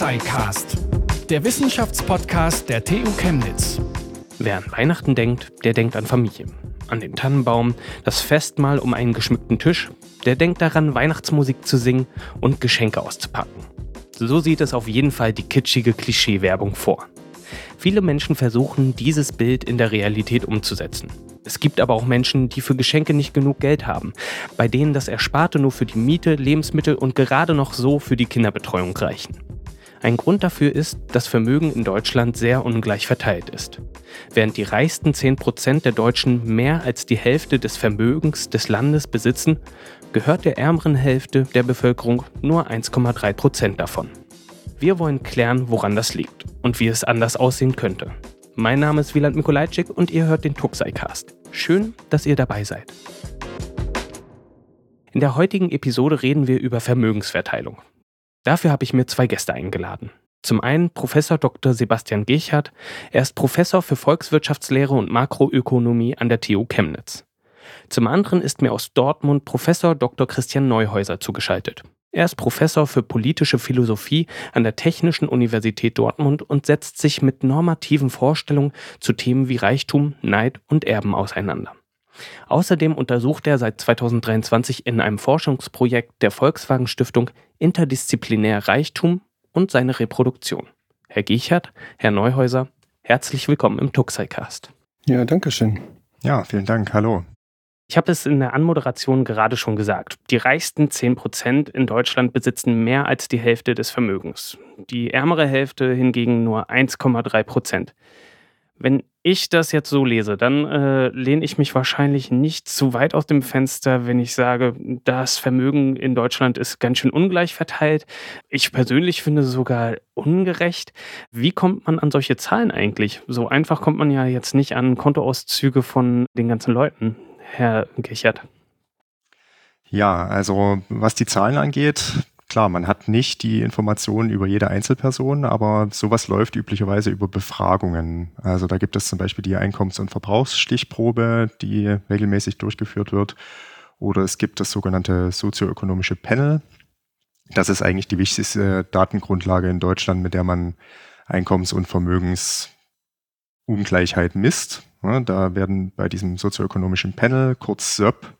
Tuxi-Cast, der Wissenschaftspodcast der TU Chemnitz. Wer an Weihnachten denkt, der denkt an Familie. An den Tannenbaum, das Festmahl um einen geschmückten Tisch, der denkt daran, Weihnachtsmusik zu singen und Geschenke auszupacken. So sieht es auf jeden Fall die kitschige Klischeewerbung vor. Viele Menschen versuchen, dieses Bild in der Realität umzusetzen. Es gibt aber auch Menschen, die für Geschenke nicht genug Geld haben, bei denen das Ersparte nur für die Miete, Lebensmittel und gerade noch so für die Kinderbetreuung reichen. Ein Grund dafür ist, dass Vermögen in Deutschland sehr ungleich verteilt ist. Während die reichsten 10% der Deutschen mehr als die Hälfte des Vermögens des Landes besitzen, gehört der ärmeren Hälfte der Bevölkerung nur 1,3% davon. Wir wollen klären, woran das liegt und wie es anders aussehen könnte. Mein Name ist Wieland Mikolajczyk und ihr hört den Tuxai-Cast. Schön, dass ihr dabei seid. In der heutigen Episode reden wir über Vermögensverteilung. Dafür habe ich mir zwei Gäste eingeladen. Zum einen Professor Dr. Sebastian Gechert. Er ist Professor für Volkswirtschaftslehre und Makroökonomie an der TU Chemnitz. Zum anderen ist mir aus Dortmund Professor Dr. Christian Neuhäuser zugeschaltet. Er ist Professor für politische Philosophie an der Technischen Universität Dortmund und setzt sich mit normativen Vorstellungen zu Themen wie Reichtum, Neid und Erben auseinander. Außerdem untersucht er seit 2023 in einem Forschungsprojekt der Volkswagen Stiftung interdisziplinär Reichtum und seine Reproduktion. Herr Giechert, Herr Neuhäuser, herzlich willkommen im Tuxai-Cast. Ja, danke schön. Ja, vielen Dank. Hallo. Ich habe es in der Anmoderation gerade schon gesagt. Die reichsten 10 Prozent in Deutschland besitzen mehr als die Hälfte des Vermögens. Die ärmere Hälfte hingegen nur 1,3 Prozent. Wenn ich das jetzt so lese, dann äh, lehne ich mich wahrscheinlich nicht zu weit aus dem Fenster, wenn ich sage, das Vermögen in Deutschland ist ganz schön ungleich verteilt. Ich persönlich finde es sogar ungerecht. Wie kommt man an solche Zahlen eigentlich? So einfach kommt man ja jetzt nicht an Kontoauszüge von den ganzen Leuten. Herr Gichert? Ja, also was die Zahlen angeht, klar, man hat nicht die Informationen über jede Einzelperson, aber sowas läuft üblicherweise über Befragungen. Also da gibt es zum Beispiel die Einkommens- und Verbrauchsstichprobe, die regelmäßig durchgeführt wird. Oder es gibt das sogenannte sozioökonomische Panel. Das ist eigentlich die wichtigste Datengrundlage in Deutschland, mit der man Einkommens- und Vermögensungleichheit misst. Da werden bei diesem sozioökonomischen Panel, kurz SÖP,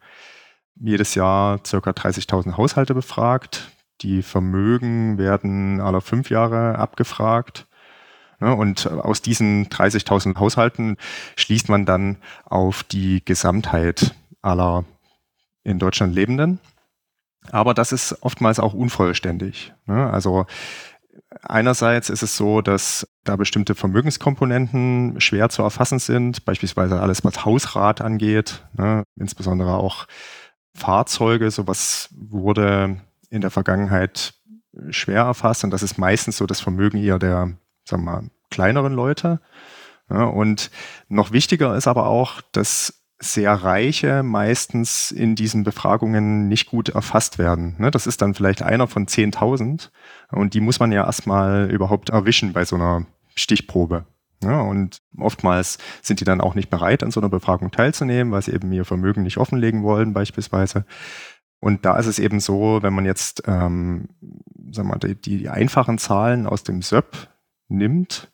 jedes Jahr ca. 30.000 Haushalte befragt. Die Vermögen werden alle fünf Jahre abgefragt. Und aus diesen 30.000 Haushalten schließt man dann auf die Gesamtheit aller in Deutschland Lebenden. Aber das ist oftmals auch unvollständig. Also Einerseits ist es so, dass da bestimmte Vermögenskomponenten schwer zu erfassen sind, beispielsweise alles, was Hausrat angeht, ne, insbesondere auch Fahrzeuge, sowas wurde in der Vergangenheit schwer erfasst und das ist meistens so das Vermögen eher der, sagen wir mal, kleineren Leute. Ja, und noch wichtiger ist aber auch, dass sehr Reiche meistens in diesen Befragungen nicht gut erfasst werden. Ne? Das ist dann vielleicht einer von 10.000 und die muss man ja erstmal überhaupt erwischen bei so einer Stichprobe. Und oftmals sind die dann auch nicht bereit, an so einer Befragung teilzunehmen, weil sie eben ihr Vermögen nicht offenlegen wollen beispielsweise. Und da ist es eben so, wenn man jetzt ähm, sagen wir, die, die einfachen Zahlen aus dem SÖP nimmt,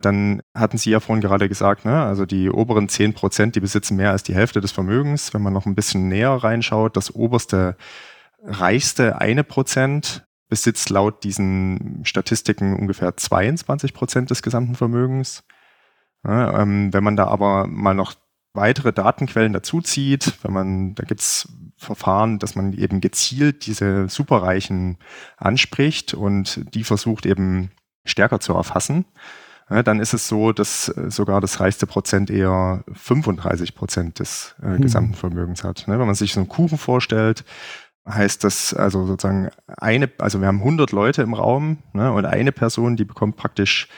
dann hatten Sie ja vorhin gerade gesagt, ne, also die oberen 10 Prozent, die besitzen mehr als die Hälfte des Vermögens. Wenn man noch ein bisschen näher reinschaut, das oberste, reichste eine Prozent besitzt laut diesen Statistiken ungefähr 22 Prozent des gesamten Vermögens. Ja, ähm, wenn man da aber mal noch weitere Datenquellen dazuzieht, wenn man, da gibt's Verfahren, dass man eben gezielt diese Superreichen anspricht und die versucht eben stärker zu erfassen, ja, dann ist es so, dass äh, sogar das reichste Prozent eher 35 Prozent des äh, mhm. gesamten Vermögens hat. Ne, wenn man sich so einen Kuchen vorstellt, heißt das also sozusagen eine, also wir haben 100 Leute im Raum ne, und eine Person, die bekommt praktisch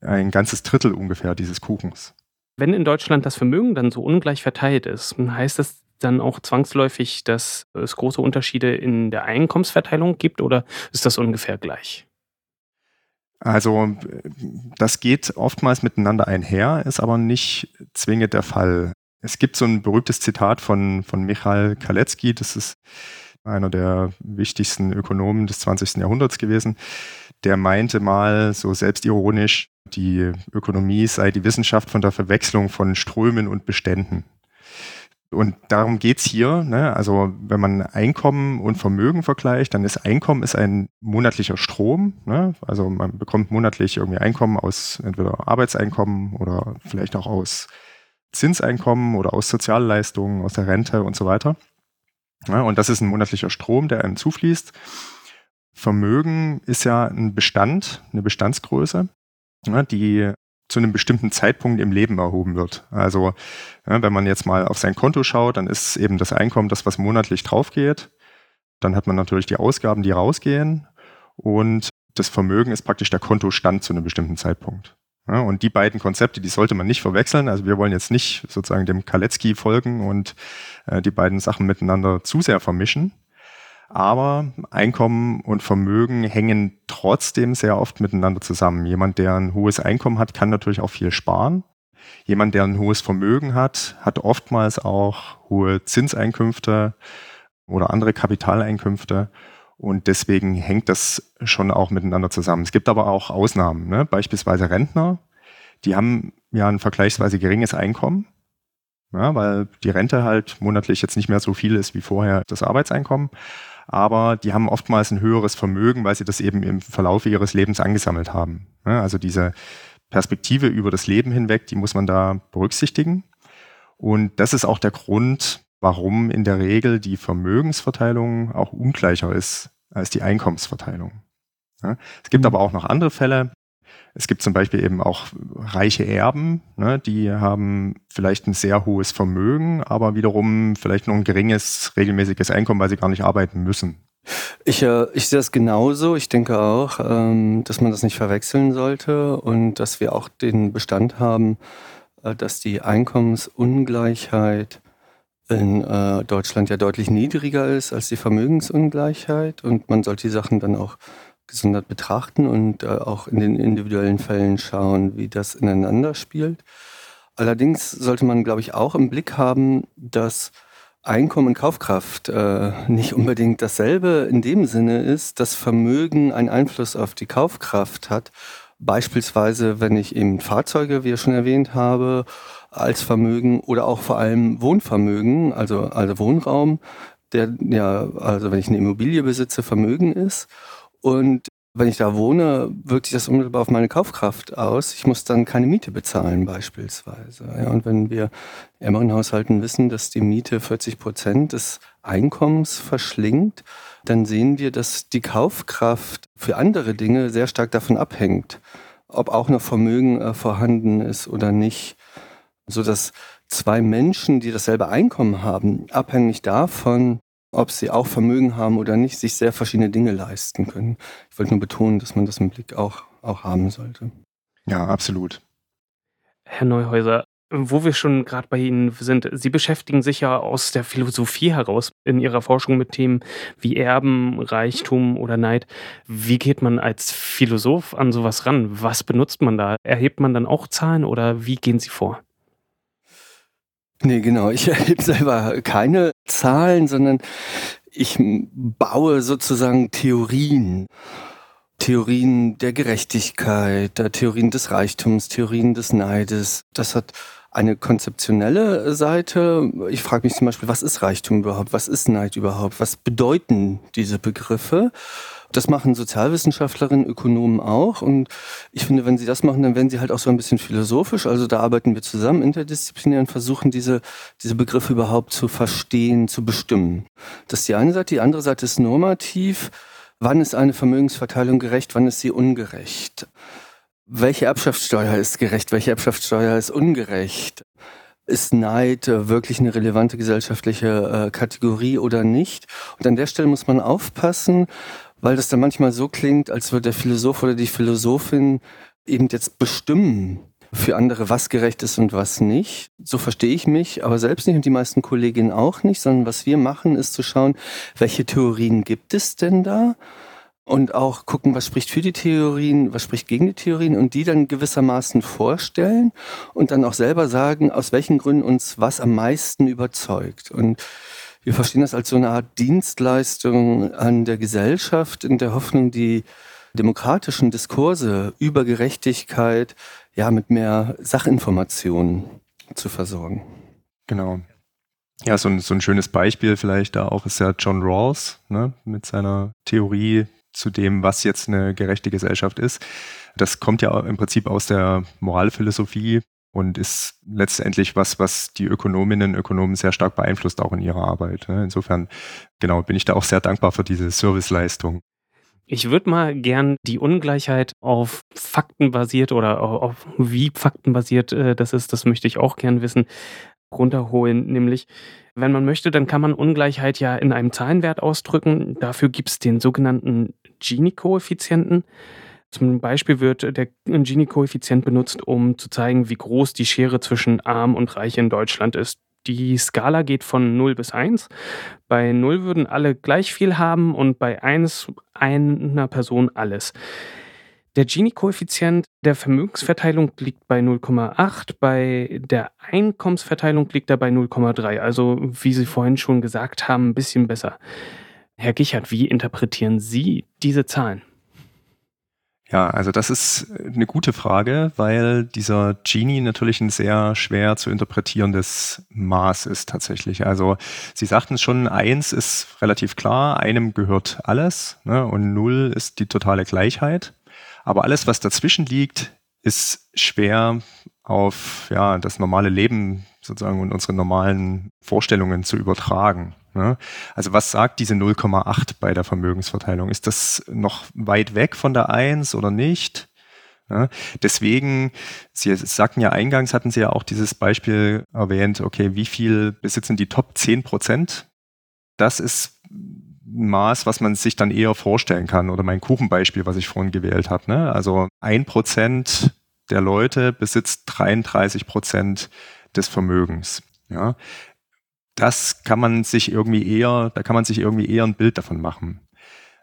ein ganzes Drittel ungefähr dieses Kuchens. Wenn in Deutschland das Vermögen dann so ungleich verteilt ist, heißt das dann auch zwangsläufig, dass es große Unterschiede in der Einkommensverteilung gibt oder ist das ungefähr gleich? Also das geht oftmals miteinander einher, ist aber nicht zwingend der Fall. Es gibt so ein berühmtes Zitat von, von Michael Kalecki, das ist einer der wichtigsten Ökonomen des 20. Jahrhunderts gewesen. der meinte mal so selbstironisch, die Ökonomie sei die Wissenschaft von der Verwechslung von Strömen und Beständen. Und darum geht's hier. Ne? Also wenn man Einkommen und Vermögen vergleicht, dann ist Einkommen ist ein monatlicher Strom. Ne? Also man bekommt monatlich irgendwie Einkommen aus entweder Arbeitseinkommen oder vielleicht auch aus Zinseinkommen oder aus Sozialleistungen, aus der Rente und so weiter. Ja, und das ist ein monatlicher Strom, der einem zufließt. Vermögen ist ja ein Bestand, eine Bestandsgröße, ja, die zu einem bestimmten Zeitpunkt im Leben erhoben wird. Also ja, wenn man jetzt mal auf sein Konto schaut, dann ist eben das Einkommen das, was monatlich draufgeht. Dann hat man natürlich die Ausgaben, die rausgehen. Und das Vermögen ist praktisch der Kontostand zu einem bestimmten Zeitpunkt. Ja, und die beiden Konzepte, die sollte man nicht verwechseln. Also wir wollen jetzt nicht sozusagen dem Kaletzki folgen und äh, die beiden Sachen miteinander zu sehr vermischen. Aber Einkommen und Vermögen hängen trotzdem sehr oft miteinander zusammen. Jemand, der ein hohes Einkommen hat, kann natürlich auch viel sparen. Jemand, der ein hohes Vermögen hat, hat oftmals auch hohe Zinseinkünfte oder andere Kapitaleinkünfte. Und deswegen hängt das schon auch miteinander zusammen. Es gibt aber auch Ausnahmen, ne? beispielsweise Rentner, die haben ja ein vergleichsweise geringes Einkommen, ja, weil die Rente halt monatlich jetzt nicht mehr so viel ist wie vorher das Arbeitseinkommen aber die haben oftmals ein höheres Vermögen, weil sie das eben im Verlauf ihres Lebens angesammelt haben. Also diese Perspektive über das Leben hinweg, die muss man da berücksichtigen. Und das ist auch der Grund, warum in der Regel die Vermögensverteilung auch ungleicher ist als die Einkommensverteilung. Es gibt aber auch noch andere Fälle. Es gibt zum Beispiel eben auch reiche Erben, ne, die haben vielleicht ein sehr hohes Vermögen, aber wiederum vielleicht nur ein geringes regelmäßiges Einkommen, weil sie gar nicht arbeiten müssen. Ich, äh, ich sehe das genauso. Ich denke auch, ähm, dass man das nicht verwechseln sollte und dass wir auch den Bestand haben, äh, dass die Einkommensungleichheit in äh, Deutschland ja deutlich niedriger ist als die Vermögensungleichheit und man sollte die Sachen dann auch gesondert betrachten und äh, auch in den individuellen Fällen schauen, wie das ineinander spielt. Allerdings sollte man, glaube ich, auch im Blick haben, dass Einkommen und Kaufkraft äh, nicht unbedingt dasselbe in dem Sinne ist, dass Vermögen einen Einfluss auf die Kaufkraft hat. Beispielsweise, wenn ich eben Fahrzeuge, wie ich schon erwähnt habe, als Vermögen oder auch vor allem Wohnvermögen, also, also Wohnraum, der ja, also wenn ich eine Immobilie besitze, Vermögen ist. Und wenn ich da wohne, wirkt sich das unmittelbar auf meine Kaufkraft aus. Ich muss dann keine Miete bezahlen beispielsweise. Ja, und wenn wir ärmeren Haushalten wissen, dass die Miete 40 Prozent des Einkommens verschlingt, dann sehen wir, dass die Kaufkraft für andere Dinge sehr stark davon abhängt, ob auch noch Vermögen äh, vorhanden ist oder nicht. Sodass zwei Menschen, die dasselbe Einkommen haben, abhängig davon, ob sie auch Vermögen haben oder nicht, sich sehr verschiedene Dinge leisten können. Ich wollte nur betonen, dass man das im Blick auch, auch haben sollte. Ja, absolut. Herr Neuhäuser, wo wir schon gerade bei Ihnen sind, Sie beschäftigen sich ja aus der Philosophie heraus in Ihrer Forschung mit Themen wie Erben, Reichtum oder Neid. Wie geht man als Philosoph an sowas ran? Was benutzt man da? Erhebt man dann auch Zahlen oder wie gehen Sie vor? Nee, genau. Ich erhebe selber keine Zahlen, sondern ich baue sozusagen Theorien. Theorien der Gerechtigkeit, der Theorien des Reichtums, Theorien des Neides. Das hat eine konzeptionelle Seite. Ich frage mich zum Beispiel, was ist Reichtum überhaupt? Was ist Neid überhaupt? Was bedeuten diese Begriffe? Das machen Sozialwissenschaftlerinnen, Ökonomen auch. Und ich finde, wenn sie das machen, dann werden sie halt auch so ein bisschen philosophisch. Also da arbeiten wir zusammen interdisziplinär und versuchen, diese, diese Begriffe überhaupt zu verstehen, zu bestimmen. Das ist die eine Seite. Die andere Seite ist normativ. Wann ist eine Vermögensverteilung gerecht? Wann ist sie ungerecht? Welche Erbschaftssteuer ist gerecht? Welche Erbschaftssteuer ist ungerecht? Ist Neid wirklich eine relevante gesellschaftliche äh, Kategorie oder nicht? Und an der Stelle muss man aufpassen, weil das dann manchmal so klingt, als würde der Philosoph oder die Philosophin eben jetzt bestimmen für andere, was gerecht ist und was nicht. So verstehe ich mich, aber selbst nicht und die meisten Kolleginnen auch nicht, sondern was wir machen, ist zu schauen, welche Theorien gibt es denn da? Und auch gucken, was spricht für die Theorien, was spricht gegen die Theorien und die dann gewissermaßen vorstellen und dann auch selber sagen, aus welchen Gründen uns was am meisten überzeugt. Und wir verstehen das als so eine Art Dienstleistung an der Gesellschaft in der Hoffnung, die demokratischen Diskurse über Gerechtigkeit ja mit mehr Sachinformationen zu versorgen. Genau. Ja, so ein, so ein schönes Beispiel vielleicht da auch ist ja John Rawls ne, mit seiner Theorie zu dem, was jetzt eine gerechte Gesellschaft ist. Das kommt ja im Prinzip aus der Moralphilosophie und ist letztendlich was, was die Ökonominnen und Ökonomen sehr stark beeinflusst, auch in ihrer Arbeit. Ne. Insofern, genau, bin ich da auch sehr dankbar für diese Serviceleistung. Ich würde mal gern die Ungleichheit auf Fakten basiert oder auf wie faktenbasiert äh, das ist, das möchte ich auch gern wissen, runterholen. Nämlich, wenn man möchte, dann kann man Ungleichheit ja in einem Zahlenwert ausdrücken. Dafür gibt es den sogenannten Gini-Koeffizienten. Zum Beispiel wird der Gini-Koeffizient benutzt, um zu zeigen, wie groß die Schere zwischen Arm und Reich in Deutschland ist. Die Skala geht von 0 bis 1. Bei 0 würden alle gleich viel haben und bei 1 einer Person alles. Der Gini-Koeffizient der Vermögensverteilung liegt bei 0,8, bei der Einkommensverteilung liegt er bei 0,3. Also, wie Sie vorhin schon gesagt haben, ein bisschen besser. Herr Gichert, wie interpretieren Sie diese Zahlen? Ja, also das ist eine gute Frage, weil dieser Genie natürlich ein sehr schwer zu interpretierendes Maß ist tatsächlich. Also Sie sagten schon, eins ist relativ klar, einem gehört alles ne, und null ist die totale Gleichheit. Aber alles, was dazwischen liegt, ist schwer auf ja, das normale Leben sozusagen und unsere normalen Vorstellungen zu übertragen. Ne? Also was sagt diese 0,8 bei der Vermögensverteilung? Ist das noch weit weg von der 1 oder nicht? Ja, deswegen, Sie sagten ja eingangs, hatten Sie ja auch dieses Beispiel erwähnt, okay, wie viel besitzen die Top 10 Prozent? Das ist ein Maß, was man sich dann eher vorstellen kann. Oder mein Kuchenbeispiel, was ich vorhin gewählt habe. Ne? Also ein Prozent der Leute besitzt 33 Prozent des Vermögens. Ja, das kann man sich irgendwie eher, da kann man sich irgendwie eher ein Bild davon machen.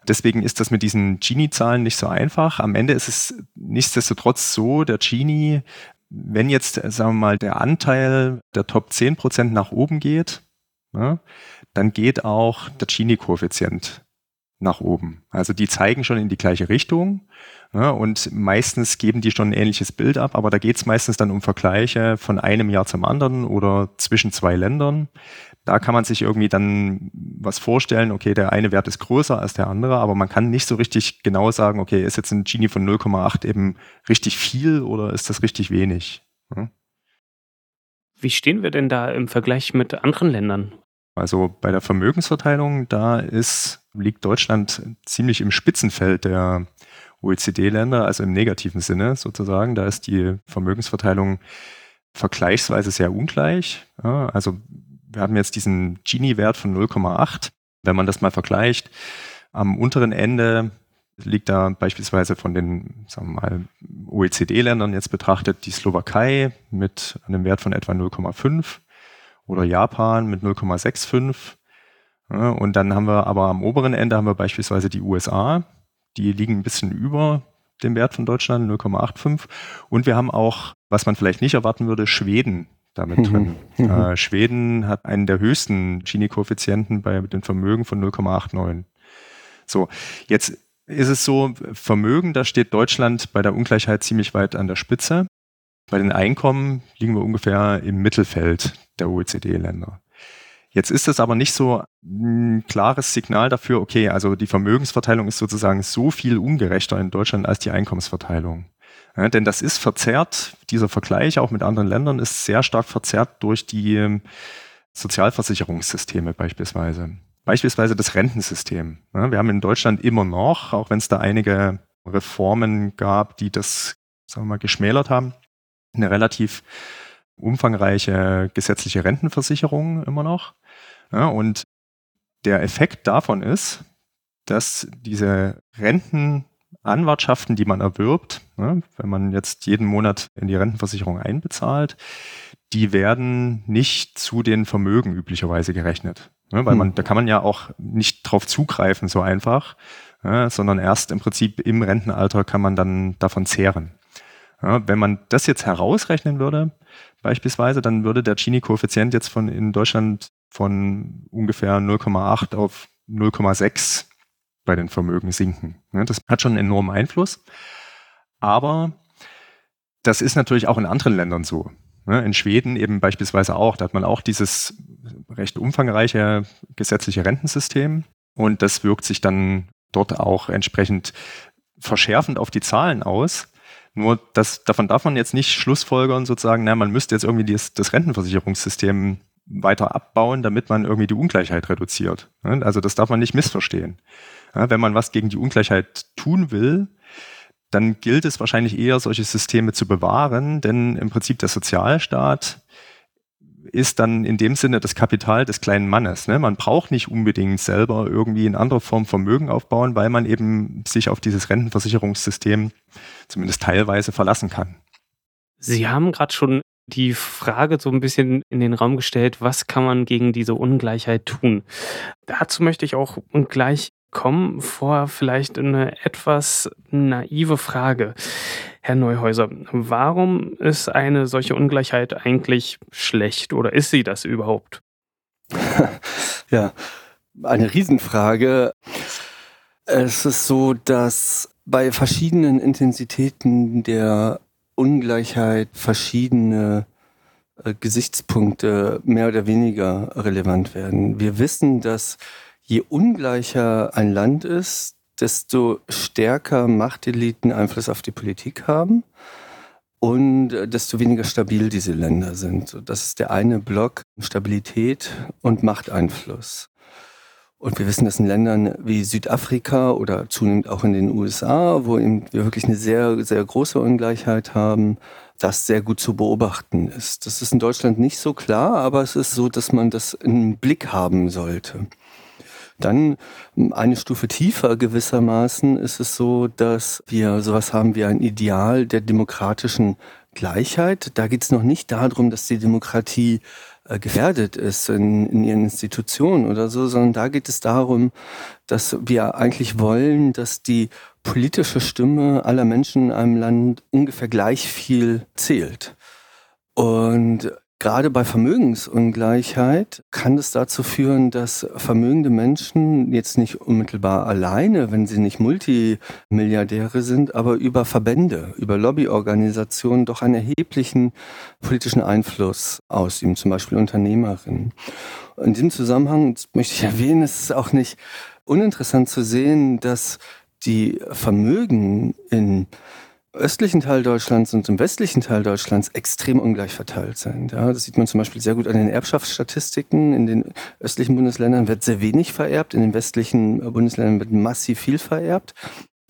Deswegen ist das mit diesen Gini-Zahlen nicht so einfach. Am Ende ist es nichtsdestotrotz so, der Gini, wenn jetzt, sagen wir mal, der Anteil der Top 10 Prozent nach oben geht, ja, dann geht auch der Gini-Koeffizient nach oben. Also die zeigen schon in die gleiche Richtung ja, und meistens geben die schon ein ähnliches Bild ab, aber da geht es meistens dann um Vergleiche von einem Jahr zum anderen oder zwischen zwei Ländern. Da kann man sich irgendwie dann was vorstellen, okay, der eine Wert ist größer als der andere, aber man kann nicht so richtig genau sagen, okay, ist jetzt ein Gini von 0,8 eben richtig viel oder ist das richtig wenig? Ja. Wie stehen wir denn da im Vergleich mit anderen Ländern? Also bei der Vermögensverteilung, da ist, liegt Deutschland ziemlich im Spitzenfeld der OECD-Länder, also im negativen Sinne sozusagen. Da ist die Vermögensverteilung vergleichsweise sehr ungleich. Ja, also wir haben jetzt diesen Gini-Wert von 0,8. Wenn man das mal vergleicht, am unteren Ende liegt da beispielsweise von den sagen wir mal, OECD-Ländern jetzt betrachtet die Slowakei mit einem Wert von etwa 0,5 oder Japan mit 0,65. Und dann haben wir aber am oberen Ende haben wir beispielsweise die USA, die liegen ein bisschen über dem Wert von Deutschland, 0,85. Und wir haben auch, was man vielleicht nicht erwarten würde, Schweden damit mhm. drin. Mhm. Äh, Schweden hat einen der höchsten Gini-Koeffizienten bei den Vermögen von 0,89. So, jetzt ist es so, Vermögen, da steht Deutschland bei der Ungleichheit ziemlich weit an der Spitze. Bei den Einkommen liegen wir ungefähr im Mittelfeld der OECD-Länder. Jetzt ist es aber nicht so ein klares Signal dafür, okay, also die Vermögensverteilung ist sozusagen so viel ungerechter in Deutschland als die Einkommensverteilung. Ja, denn das ist verzerrt, dieser Vergleich auch mit anderen Ländern ist sehr stark verzerrt durch die ähm, Sozialversicherungssysteme beispielsweise. Beispielsweise das Rentensystem. Ja, wir haben in Deutschland immer noch, auch wenn es da einige Reformen gab, die das, sagen wir mal, geschmälert haben, eine relativ umfangreiche gesetzliche Rentenversicherung immer noch. Ja, und der Effekt davon ist, dass diese Rentenanwartschaften, die man erwirbt, ne, wenn man jetzt jeden Monat in die Rentenversicherung einbezahlt, die werden nicht zu den Vermögen üblicherweise gerechnet. Ne, weil man, hm. da kann man ja auch nicht drauf zugreifen so einfach, ja, sondern erst im Prinzip im Rentenalter kann man dann davon zehren. Ja, wenn man das jetzt herausrechnen würde, beispielsweise, dann würde der Gini-Koeffizient jetzt von in Deutschland von ungefähr 0,8 auf 0,6 bei den Vermögen sinken. Das hat schon einen enormen Einfluss. Aber das ist natürlich auch in anderen Ländern so. In Schweden eben beispielsweise auch. Da hat man auch dieses recht umfangreiche gesetzliche Rentensystem. Und das wirkt sich dann dort auch entsprechend verschärfend auf die Zahlen aus. Nur das, davon darf man jetzt nicht schlussfolgern, sozusagen, na, man müsste jetzt irgendwie das, das Rentenversicherungssystem weiter abbauen, damit man irgendwie die Ungleichheit reduziert. Also das darf man nicht missverstehen. Wenn man was gegen die Ungleichheit tun will, dann gilt es wahrscheinlich eher, solche Systeme zu bewahren, denn im Prinzip der Sozialstaat ist dann in dem Sinne das Kapital des kleinen Mannes. Ne? Man braucht nicht unbedingt selber irgendwie in anderer Form Vermögen aufbauen, weil man eben sich auf dieses Rentenversicherungssystem zumindest teilweise verlassen kann. Sie haben gerade schon die Frage so ein bisschen in den Raum gestellt, was kann man gegen diese Ungleichheit tun? Dazu möchte ich auch gleich kommen. Vor vielleicht eine etwas naive Frage. Herr Neuhäuser, warum ist eine solche Ungleichheit eigentlich schlecht oder ist sie das überhaupt? ja, eine Riesenfrage. Es ist so, dass bei verschiedenen Intensitäten der Ungleichheit verschiedene äh, Gesichtspunkte mehr oder weniger relevant werden. Wir wissen, dass je ungleicher ein Land ist, desto stärker Machteliten Einfluss auf die Politik haben und äh, desto weniger stabil diese Länder sind. Das ist der eine Block Stabilität und Machteinfluss. Und wir wissen, dass in Ländern wie Südafrika oder zunehmend auch in den USA, wo wir wirklich eine sehr, sehr große Ungleichheit haben, das sehr gut zu beobachten ist. Das ist in Deutschland nicht so klar, aber es ist so, dass man das im Blick haben sollte. Dann eine Stufe tiefer gewissermaßen ist es so, dass wir sowas haben wie ein Ideal der demokratischen Gleichheit. Da geht es noch nicht darum, dass die Demokratie äh, gefährdet ist in, in ihren Institutionen oder so, sondern da geht es darum, dass wir eigentlich wollen, dass die politische Stimme aller Menschen in einem Land ungefähr gleich viel zählt. Und Gerade bei Vermögensungleichheit kann es dazu führen, dass vermögende Menschen jetzt nicht unmittelbar alleine, wenn sie nicht Multimilliardäre sind, aber über Verbände, über Lobbyorganisationen doch einen erheblichen politischen Einfluss ausüben, zum Beispiel Unternehmerinnen. In diesem Zusammenhang möchte ich erwähnen, es ist auch nicht uninteressant zu sehen, dass die Vermögen in östlichen Teil Deutschlands und im westlichen Teil Deutschlands extrem ungleich verteilt sind. Ja, das sieht man zum Beispiel sehr gut an den Erbschaftsstatistiken. In den östlichen Bundesländern wird sehr wenig vererbt, in den westlichen Bundesländern wird massiv viel vererbt.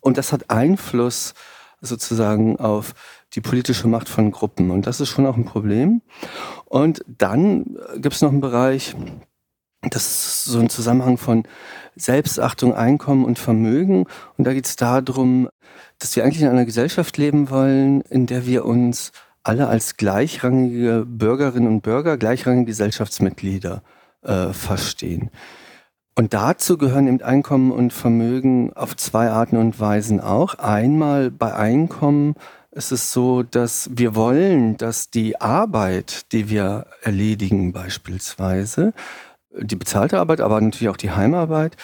Und das hat Einfluss sozusagen auf die politische Macht von Gruppen. Und das ist schon auch ein Problem. Und dann gibt es noch einen Bereich, das ist so ein Zusammenhang von Selbstachtung, Einkommen und Vermögen. Und da geht es darum, dass wir eigentlich in einer Gesellschaft leben wollen, in der wir uns alle als gleichrangige Bürgerinnen und Bürger, gleichrangige Gesellschaftsmitglieder äh, verstehen. Und dazu gehören eben Einkommen und Vermögen auf zwei Arten und Weisen auch. Einmal bei Einkommen ist es so, dass wir wollen, dass die Arbeit, die wir erledigen beispielsweise, die bezahlte Arbeit, aber natürlich auch die Heimarbeit,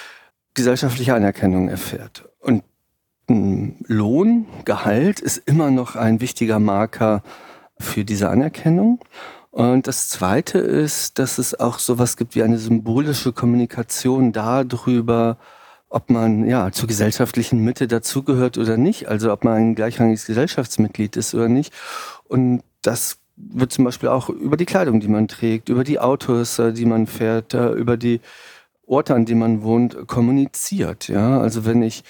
gesellschaftliche Anerkennung erfährt. Und Lohn, Gehalt ist immer noch ein wichtiger Marker für diese Anerkennung. Und das Zweite ist, dass es auch sowas gibt wie eine symbolische Kommunikation darüber, ob man ja zur gesellschaftlichen Mitte dazugehört oder nicht, also ob man ein gleichrangiges Gesellschaftsmitglied ist oder nicht. Und das wird zum Beispiel auch über die Kleidung, die man trägt, über die Autos, äh, die man fährt, äh, über die Orte, an denen man wohnt, kommuniziert. Ja, also wenn ich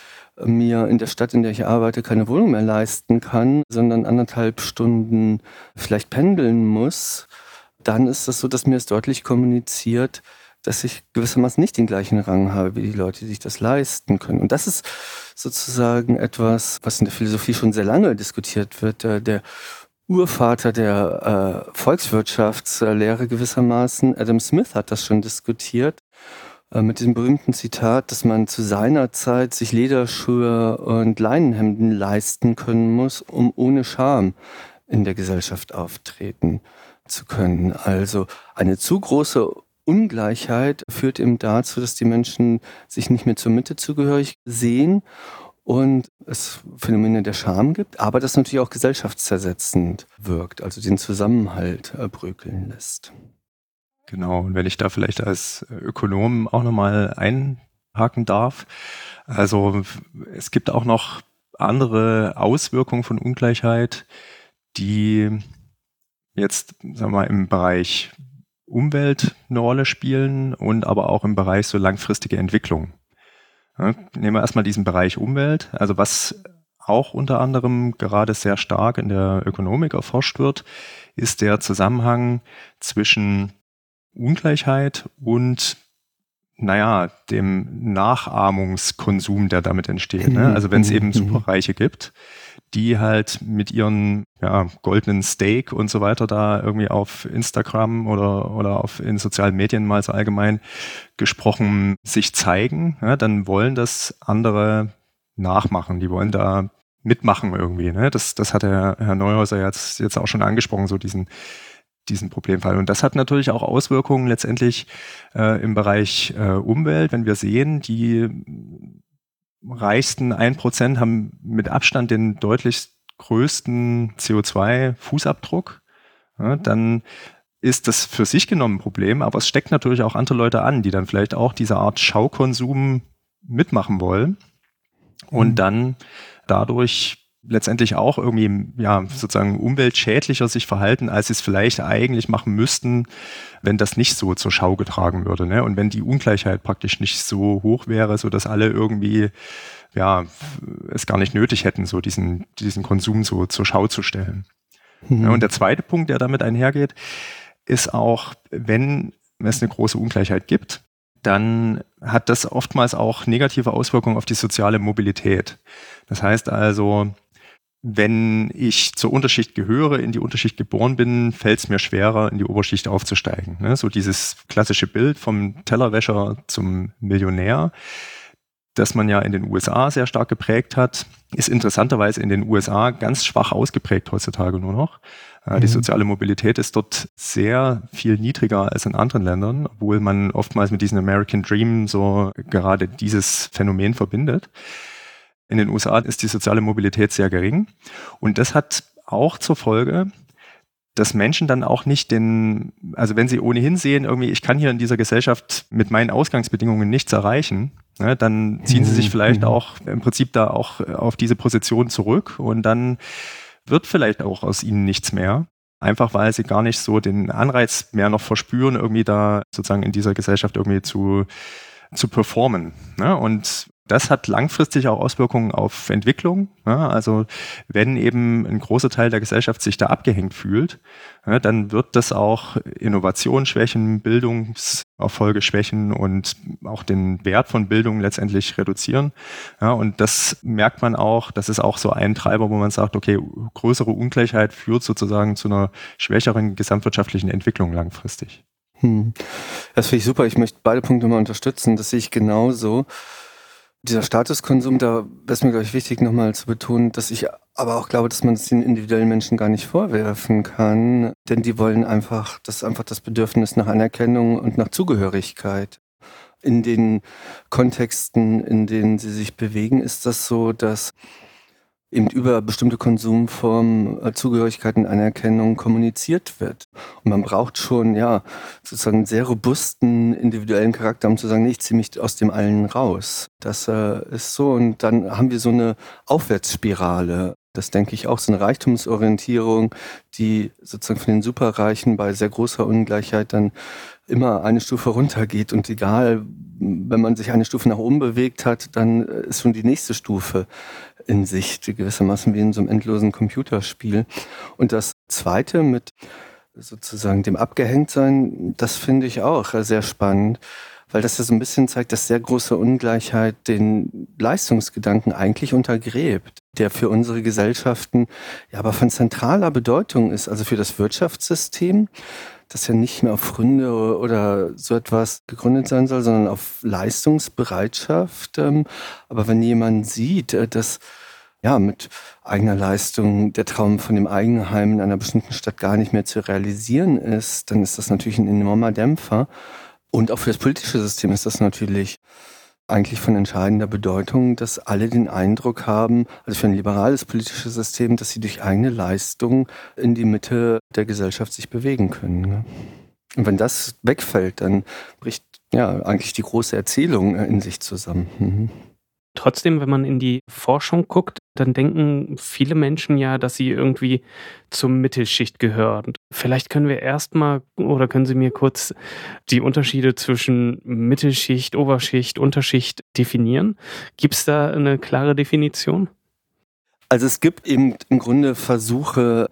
mir in der Stadt, in der ich arbeite, keine Wohnung mehr leisten kann, sondern anderthalb Stunden vielleicht pendeln muss, dann ist das so, dass mir es deutlich kommuniziert, dass ich gewissermaßen nicht den gleichen Rang habe wie die Leute, die sich das leisten können. Und das ist sozusagen etwas, was in der Philosophie schon sehr lange diskutiert wird. Der Urvater der äh, Volkswirtschaftslehre gewissermaßen, Adam Smith, hat das schon diskutiert mit diesem berühmten Zitat, dass man zu seiner Zeit sich Lederschuhe und Leinenhemden leisten können muss, um ohne Scham in der Gesellschaft auftreten zu können. Also eine zu große Ungleichheit führt eben dazu, dass die Menschen sich nicht mehr zur Mitte zugehörig sehen und es Phänomene der Scham gibt, aber das natürlich auch gesellschaftszersetzend wirkt, also den Zusammenhalt äh, brökeln lässt. Genau, und wenn ich da vielleicht als Ökonom auch nochmal einhaken darf, also es gibt auch noch andere Auswirkungen von Ungleichheit, die jetzt, sagen wir mal, im Bereich Umwelt eine Rolle spielen und aber auch im Bereich so langfristige Entwicklung. Ja, nehmen wir erstmal diesen Bereich Umwelt. Also was auch unter anderem gerade sehr stark in der Ökonomik erforscht wird, ist der Zusammenhang zwischen Ungleichheit und naja, dem Nachahmungskonsum, der damit entsteht. Ne? Mhm. Also wenn es eben mhm. Superreiche gibt, die halt mit ihren ja, goldenen Steak und so weiter da irgendwie auf Instagram oder, oder auf in sozialen Medien mal so allgemein gesprochen sich zeigen, ja, dann wollen das andere nachmachen. Die wollen da mitmachen irgendwie. Ne? Das, das hat der Herr Neuhauser jetzt, jetzt auch schon angesprochen, so diesen diesen Problemfall. Und das hat natürlich auch Auswirkungen letztendlich äh, im Bereich äh, Umwelt, wenn wir sehen, die reichsten 1% haben mit Abstand den deutlich größten CO2-Fußabdruck. Ja, dann ist das für sich genommen ein Problem, aber es steckt natürlich auch andere Leute an, die dann vielleicht auch diese Art Schaukonsum mitmachen wollen und mhm. dann dadurch letztendlich auch irgendwie ja sozusagen umweltschädlicher sich verhalten, als sie es vielleicht eigentlich machen müssten, wenn das nicht so zur Schau getragen würde. Ne? Und wenn die Ungleichheit praktisch nicht so hoch wäre, so dass alle irgendwie ja es gar nicht nötig hätten, so diesen diesen Konsum so zur Schau zu stellen. Mhm. Ja, und der zweite Punkt, der damit einhergeht, ist auch, wenn es eine große Ungleichheit gibt, dann hat das oftmals auch negative Auswirkungen auf die soziale Mobilität. Das heißt also, wenn ich zur Unterschicht gehöre, in die Unterschicht geboren bin, fällt es mir schwerer, in die Oberschicht aufzusteigen. Ne? So dieses klassische Bild vom Tellerwäscher zum Millionär, das man ja in den USA sehr stark geprägt hat, ist interessanterweise in den USA ganz schwach ausgeprägt heutzutage nur noch. Äh, die mhm. soziale Mobilität ist dort sehr viel niedriger als in anderen Ländern, obwohl man oftmals mit diesem American Dream so gerade dieses Phänomen verbindet. In den USA ist die soziale Mobilität sehr gering. Und das hat auch zur Folge, dass Menschen dann auch nicht den, also wenn sie ohnehin sehen, irgendwie, ich kann hier in dieser Gesellschaft mit meinen Ausgangsbedingungen nichts erreichen, ne, dann ziehen sie sich mhm. vielleicht mhm. auch im Prinzip da auch auf diese Position zurück und dann wird vielleicht auch aus ihnen nichts mehr. Einfach weil sie gar nicht so den Anreiz mehr noch verspüren, irgendwie da sozusagen in dieser Gesellschaft irgendwie zu, zu performen. Ne? Und das hat langfristig auch Auswirkungen auf Entwicklung. Ja, also wenn eben ein großer Teil der Gesellschaft sich da abgehängt fühlt, ja, dann wird das auch Innovation schwächen, Bildungserfolge schwächen und auch den Wert von Bildung letztendlich reduzieren. Ja, und das merkt man auch, das ist auch so ein Treiber, wo man sagt, okay, größere Ungleichheit führt sozusagen zu einer schwächeren gesamtwirtschaftlichen Entwicklung langfristig. Hm. Das finde ich super. Ich möchte beide Punkte mal unterstützen. Das sehe ich genauso. Dieser Statuskonsum, da wäre es mir, glaube ich, wichtig, nochmal zu betonen, dass ich aber auch glaube, dass man es den individuellen Menschen gar nicht vorwerfen kann, denn die wollen einfach, das ist einfach das Bedürfnis nach Anerkennung und nach Zugehörigkeit. In den Kontexten, in denen sie sich bewegen, ist das so, dass eben über bestimmte Konsumformen, äh, Zugehörigkeiten, Anerkennung kommuniziert wird. Und man braucht schon, ja, sozusagen einen sehr robusten individuellen Charakter, um zu sagen, nee, ich ziehe mich aus dem allen raus. Das äh, ist so. Und dann haben wir so eine Aufwärtsspirale. Das denke ich auch, so eine Reichtumsorientierung, die sozusagen von den Superreichen bei sehr großer Ungleichheit dann immer eine Stufe runtergeht und egal, wenn man sich eine Stufe nach oben bewegt hat, dann äh, ist schon die nächste Stufe in Sicht, gewissermaßen wie in so einem endlosen Computerspiel. Und das Zweite mit sozusagen dem Abgehängtsein, das finde ich auch sehr spannend, weil das ja so ein bisschen zeigt, dass sehr große Ungleichheit den Leistungsgedanken eigentlich untergräbt, der für unsere Gesellschaften ja aber von zentraler Bedeutung ist, also für das Wirtschaftssystem, das ja nicht mehr auf Gründe oder so etwas gegründet sein soll, sondern auf Leistungsbereitschaft. Ähm, aber wenn jemand sieht, äh, dass ja, mit eigener Leistung der Traum von dem Eigenheim in einer bestimmten Stadt gar nicht mehr zu realisieren ist, dann ist das natürlich ein enormer Dämpfer. Und auch für das politische System ist das natürlich eigentlich von entscheidender Bedeutung, dass alle den Eindruck haben, also für ein liberales politisches System, dass sie durch eigene Leistung in die Mitte der Gesellschaft sich bewegen können. Ne? Und wenn das wegfällt, dann bricht ja eigentlich die große Erzählung in sich zusammen. Mhm. Trotzdem, wenn man in die Forschung guckt, dann denken viele Menschen ja, dass sie irgendwie zur Mittelschicht gehören. Vielleicht können wir erstmal oder können Sie mir kurz die Unterschiede zwischen Mittelschicht, Oberschicht, Unterschicht definieren? Gibt es da eine klare Definition? Also es gibt eben im Grunde Versuche,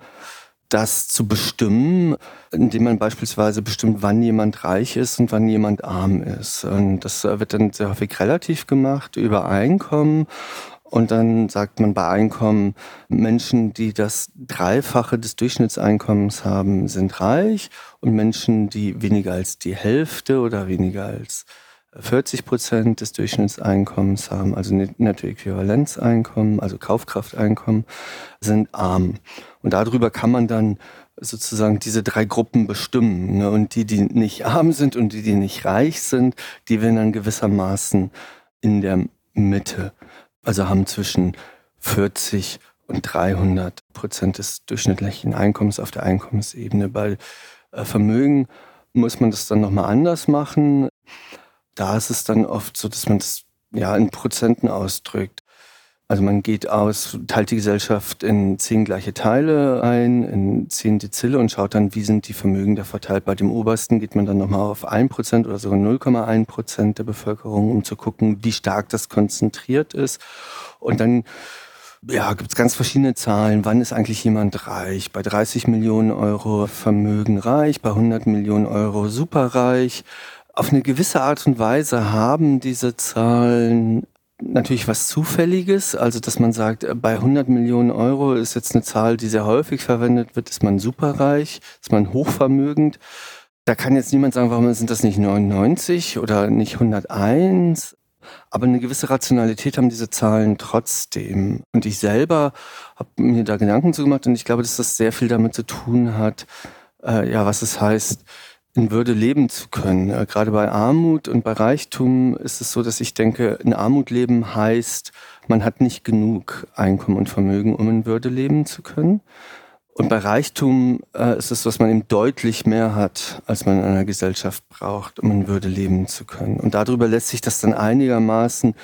das zu bestimmen, indem man beispielsweise bestimmt, wann jemand reich ist und wann jemand arm ist. Und das wird dann sehr häufig relativ gemacht über Einkommen. Und dann sagt man bei Einkommen, Menschen, die das Dreifache des Durchschnittseinkommens haben, sind reich. Und Menschen, die weniger als die Hälfte oder weniger als 40 Prozent des Durchschnittseinkommens haben, also Nettoäquivalenzeinkommen, also Kaufkrafteinkommen, sind arm. Und darüber kann man dann sozusagen diese drei Gruppen bestimmen. Ne? Und die, die nicht arm sind und die, die nicht reich sind, die werden dann gewissermaßen in der Mitte. Also haben zwischen 40 und 300 Prozent des durchschnittlichen Einkommens auf der Einkommensebene. Bei äh, Vermögen muss man das dann nochmal anders machen. Da ist es dann oft so, dass man das ja in Prozenten ausdrückt. Also man geht aus, teilt die Gesellschaft in zehn gleiche Teile ein, in zehn Dezille und schaut dann, wie sind die Vermögen da verteilt. Bei dem obersten geht man dann nochmal auf ein Prozent oder sogar 0,1 Prozent der Bevölkerung, um zu gucken, wie stark das konzentriert ist. Und dann ja, gibt es ganz verschiedene Zahlen. Wann ist eigentlich jemand reich? Bei 30 Millionen Euro Vermögen reich, bei 100 Millionen Euro superreich. Auf eine gewisse Art und Weise haben diese Zahlen natürlich was Zufälliges, also dass man sagt, äh, bei 100 Millionen Euro ist jetzt eine Zahl, die sehr häufig verwendet wird, ist man superreich, ist man hochvermögend. Da kann jetzt niemand sagen, warum sind das nicht 99 oder nicht 101? Aber eine gewisse Rationalität haben diese Zahlen trotzdem. Und ich selber habe mir da Gedanken zu gemacht und ich glaube, dass das sehr viel damit zu tun hat, äh, ja, was es heißt, in Würde leben zu können. Äh, gerade bei Armut und bei Reichtum ist es so, dass ich denke, in Armut leben heißt, man hat nicht genug Einkommen und Vermögen, um in Würde leben zu können. Und bei Reichtum äh, ist es dass man eben deutlich mehr hat, als man in einer Gesellschaft braucht, um in Würde leben zu können. Und darüber lässt sich das dann einigermaßen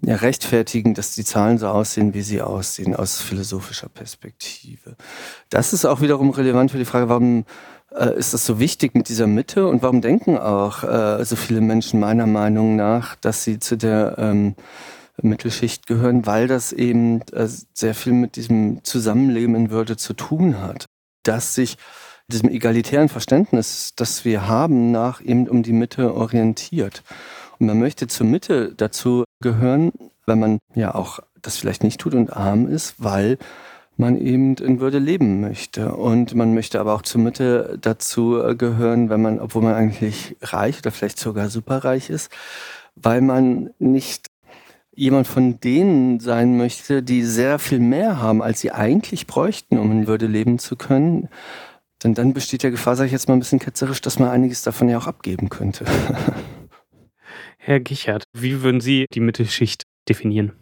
ja, rechtfertigen, dass die Zahlen so aussehen, wie sie aussehen, aus philosophischer Perspektive. Das ist auch wiederum relevant für die Frage, warum äh, ist das so wichtig mit dieser Mitte und warum denken auch äh, so viele Menschen meiner Meinung nach, dass sie zu der ähm, Mittelschicht gehören, weil das eben äh, sehr viel mit diesem Zusammenleben in Würde zu tun hat. Dass sich diesem egalitären Verständnis, das wir haben, nach eben um die Mitte orientiert. Und man möchte zur Mitte dazu gehören, wenn man ja auch das vielleicht nicht tut und arm ist, weil man eben in Würde leben möchte. Und man möchte aber auch zur Mitte dazu äh, gehören, wenn man, obwohl man eigentlich reich oder vielleicht sogar superreich ist, weil man nicht jemand von denen sein möchte, die sehr viel mehr haben, als sie eigentlich bräuchten, um in Würde leben zu können. Denn dann besteht ja Gefahr, sage ich jetzt mal ein bisschen ketzerisch, dass man einiges davon ja auch abgeben könnte. Herr Gichert, wie würden Sie die Mittelschicht definieren?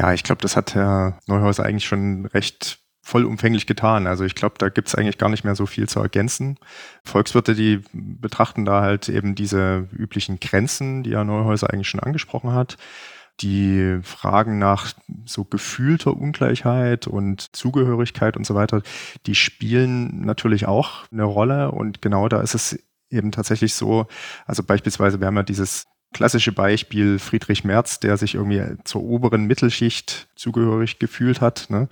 Ja, ich glaube, das hat Herr Neuhauser eigentlich schon recht vollumfänglich getan. Also ich glaube, da gibt es eigentlich gar nicht mehr so viel zu ergänzen. Volkswirte, die betrachten da halt eben diese üblichen Grenzen, die Herr Neuhäuser eigentlich schon angesprochen hat. Die Fragen nach so gefühlter Ungleichheit und Zugehörigkeit und so weiter, die spielen natürlich auch eine Rolle. Und genau da ist es eben tatsächlich so, also beispielsweise, wir haben ja dieses klassische Beispiel Friedrich Merz, der sich irgendwie zur oberen Mittelschicht zugehörig gefühlt hat, ne?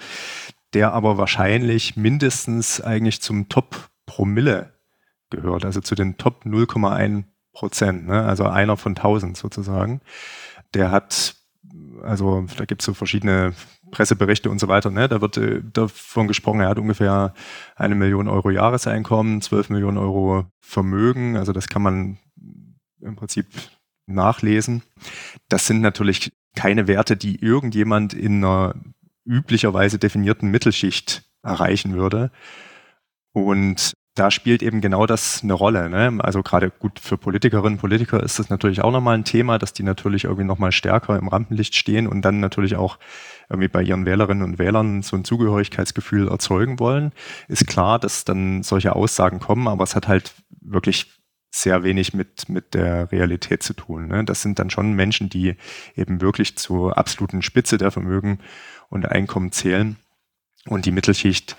der aber wahrscheinlich mindestens eigentlich zum Top-Promille gehört, also zu den Top 0,1 Prozent, ne? also einer von 1000 sozusagen. Der hat, also da gibt es so verschiedene Presseberichte und so weiter, ne? da wird äh, davon gesprochen, er hat ungefähr eine Million Euro Jahreseinkommen, 12 Millionen Euro Vermögen, also das kann man im Prinzip nachlesen. Das sind natürlich keine Werte, die irgendjemand in einer üblicherweise definierten Mittelschicht erreichen würde. Und da spielt eben genau das eine Rolle. Ne? Also gerade gut für Politikerinnen und Politiker ist das natürlich auch nochmal ein Thema, dass die natürlich irgendwie nochmal stärker im Rampenlicht stehen und dann natürlich auch irgendwie bei ihren Wählerinnen und Wählern so ein Zugehörigkeitsgefühl erzeugen wollen. Ist klar, dass dann solche Aussagen kommen, aber es hat halt wirklich sehr wenig mit, mit der Realität zu tun. Ne? Das sind dann schon Menschen, die eben wirklich zur absoluten Spitze der Vermögen und Einkommen zählen. Und die Mittelschicht,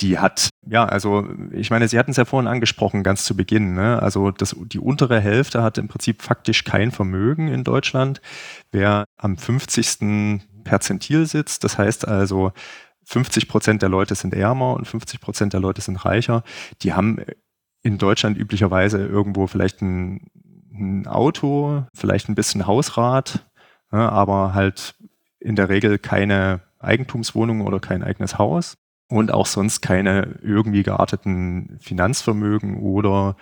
die hat, ja, also ich meine, Sie hatten es ja vorhin angesprochen, ganz zu Beginn. Ne? Also das, die untere Hälfte hat im Prinzip faktisch kein Vermögen in Deutschland. Wer am 50. Perzentil sitzt, das heißt also 50 Prozent der Leute sind ärmer und 50 Prozent der Leute sind reicher, die haben in Deutschland üblicherweise irgendwo vielleicht ein, ein Auto, vielleicht ein bisschen Hausrat, ja, aber halt in der Regel keine Eigentumswohnung oder kein eigenes Haus und auch sonst keine irgendwie gearteten Finanzvermögen oder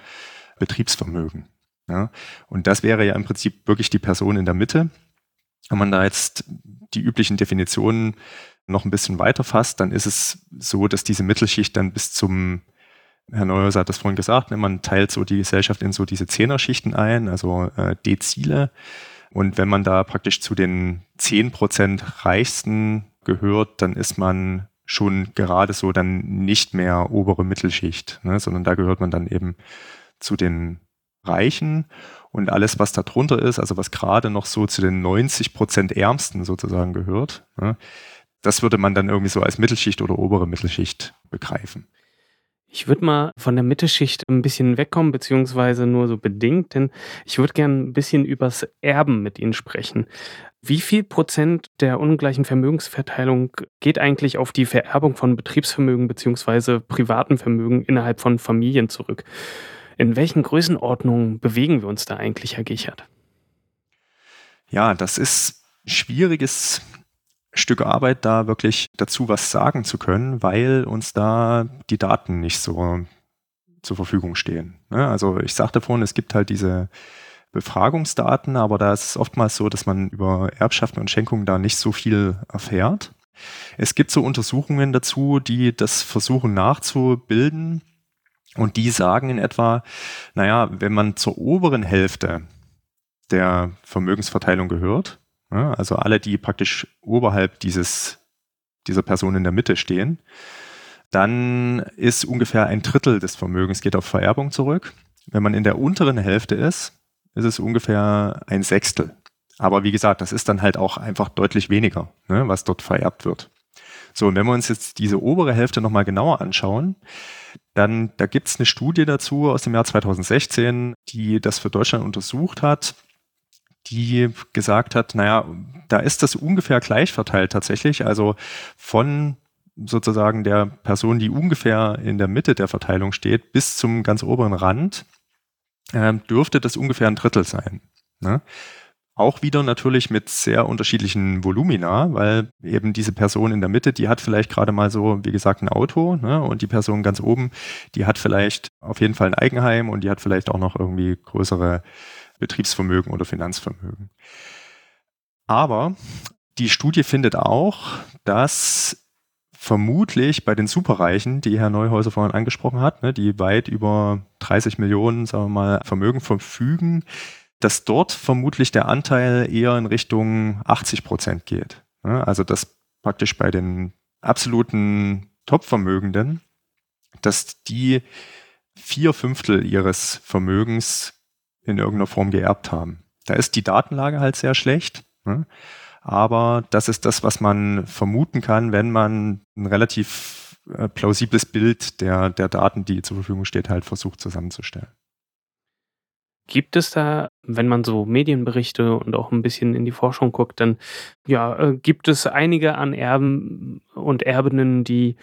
Betriebsvermögen. Ja. Und das wäre ja im Prinzip wirklich die Person in der Mitte. Wenn man da jetzt die üblichen Definitionen noch ein bisschen weiter fasst, dann ist es so, dass diese Mittelschicht dann bis zum, Herr Neuhaus hat das vorhin gesagt, ne, man teilt so die Gesellschaft in so diese Zehnerschichten ein, also äh, Dezile. Und wenn man da praktisch zu den zehn Prozent Reichsten gehört, dann ist man schon gerade so dann nicht mehr obere Mittelschicht, ne, sondern da gehört man dann eben zu den Reichen und alles, was da drunter ist, also was gerade noch so zu den 90 Prozent Ärmsten sozusagen gehört, ne, das würde man dann irgendwie so als Mittelschicht oder obere Mittelschicht begreifen. Ich würde mal von der Mittelschicht ein bisschen wegkommen, beziehungsweise nur so bedingt, denn ich würde gerne ein bisschen übers Erben mit Ihnen sprechen. Wie viel Prozent der ungleichen Vermögensverteilung geht eigentlich auf die Vererbung von Betriebsvermögen beziehungsweise privaten Vermögen innerhalb von Familien zurück? In welchen Größenordnungen bewegen wir uns da eigentlich, Herr Gichert? Ja, das ist schwieriges Stück Arbeit, da wirklich dazu was sagen zu können, weil uns da die Daten nicht so zur Verfügung stehen. Ne? Also ich sagte vorhin, es gibt halt diese Befragungsdaten, aber da ist es oftmals so, dass man über Erbschaften und Schenkungen da nicht so viel erfährt. Es gibt so Untersuchungen dazu, die das versuchen nachzubilden und die sagen in etwa, naja, wenn man zur oberen Hälfte der Vermögensverteilung gehört, also alle, die praktisch oberhalb dieses, dieser Person in der Mitte stehen, dann ist ungefähr ein Drittel des Vermögens geht auf Vererbung zurück. Wenn man in der unteren Hälfte ist, ist es ungefähr ein Sechstel. Aber wie gesagt, das ist dann halt auch einfach deutlich weniger, ne, was dort vererbt wird. So, und wenn wir uns jetzt diese obere Hälfte nochmal genauer anschauen, dann da gibt es eine Studie dazu aus dem Jahr 2016, die das für Deutschland untersucht hat die gesagt hat, naja, da ist das ungefähr gleich verteilt tatsächlich. Also von sozusagen der Person, die ungefähr in der Mitte der Verteilung steht, bis zum ganz oberen Rand, äh, dürfte das ungefähr ein Drittel sein. Ne? Auch wieder natürlich mit sehr unterschiedlichen Volumina, weil eben diese Person in der Mitte, die hat vielleicht gerade mal so, wie gesagt, ein Auto, ne? und die Person ganz oben, die hat vielleicht auf jeden Fall ein Eigenheim und die hat vielleicht auch noch irgendwie größere Betriebsvermögen oder Finanzvermögen. Aber die Studie findet auch, dass vermutlich bei den Superreichen, die Herr Neuhäuser vorhin angesprochen hat, ne, die weit über 30 Millionen, sagen wir mal, Vermögen verfügen, dass dort vermutlich der Anteil eher in Richtung 80 Prozent geht. Ne? Also dass praktisch bei den absoluten Top-Vermögenden, dass die vier Fünftel ihres Vermögens in irgendeiner Form geerbt haben. Da ist die Datenlage halt sehr schlecht. Ne? Aber das ist das, was man vermuten kann, wenn man ein relativ äh, plausibles Bild der, der Daten, die zur Verfügung steht, halt versucht zusammenzustellen. Gibt es da, wenn man so Medienberichte und auch ein bisschen in die Forschung guckt, dann ja, äh, gibt es einige an Erben und Erbinnen, die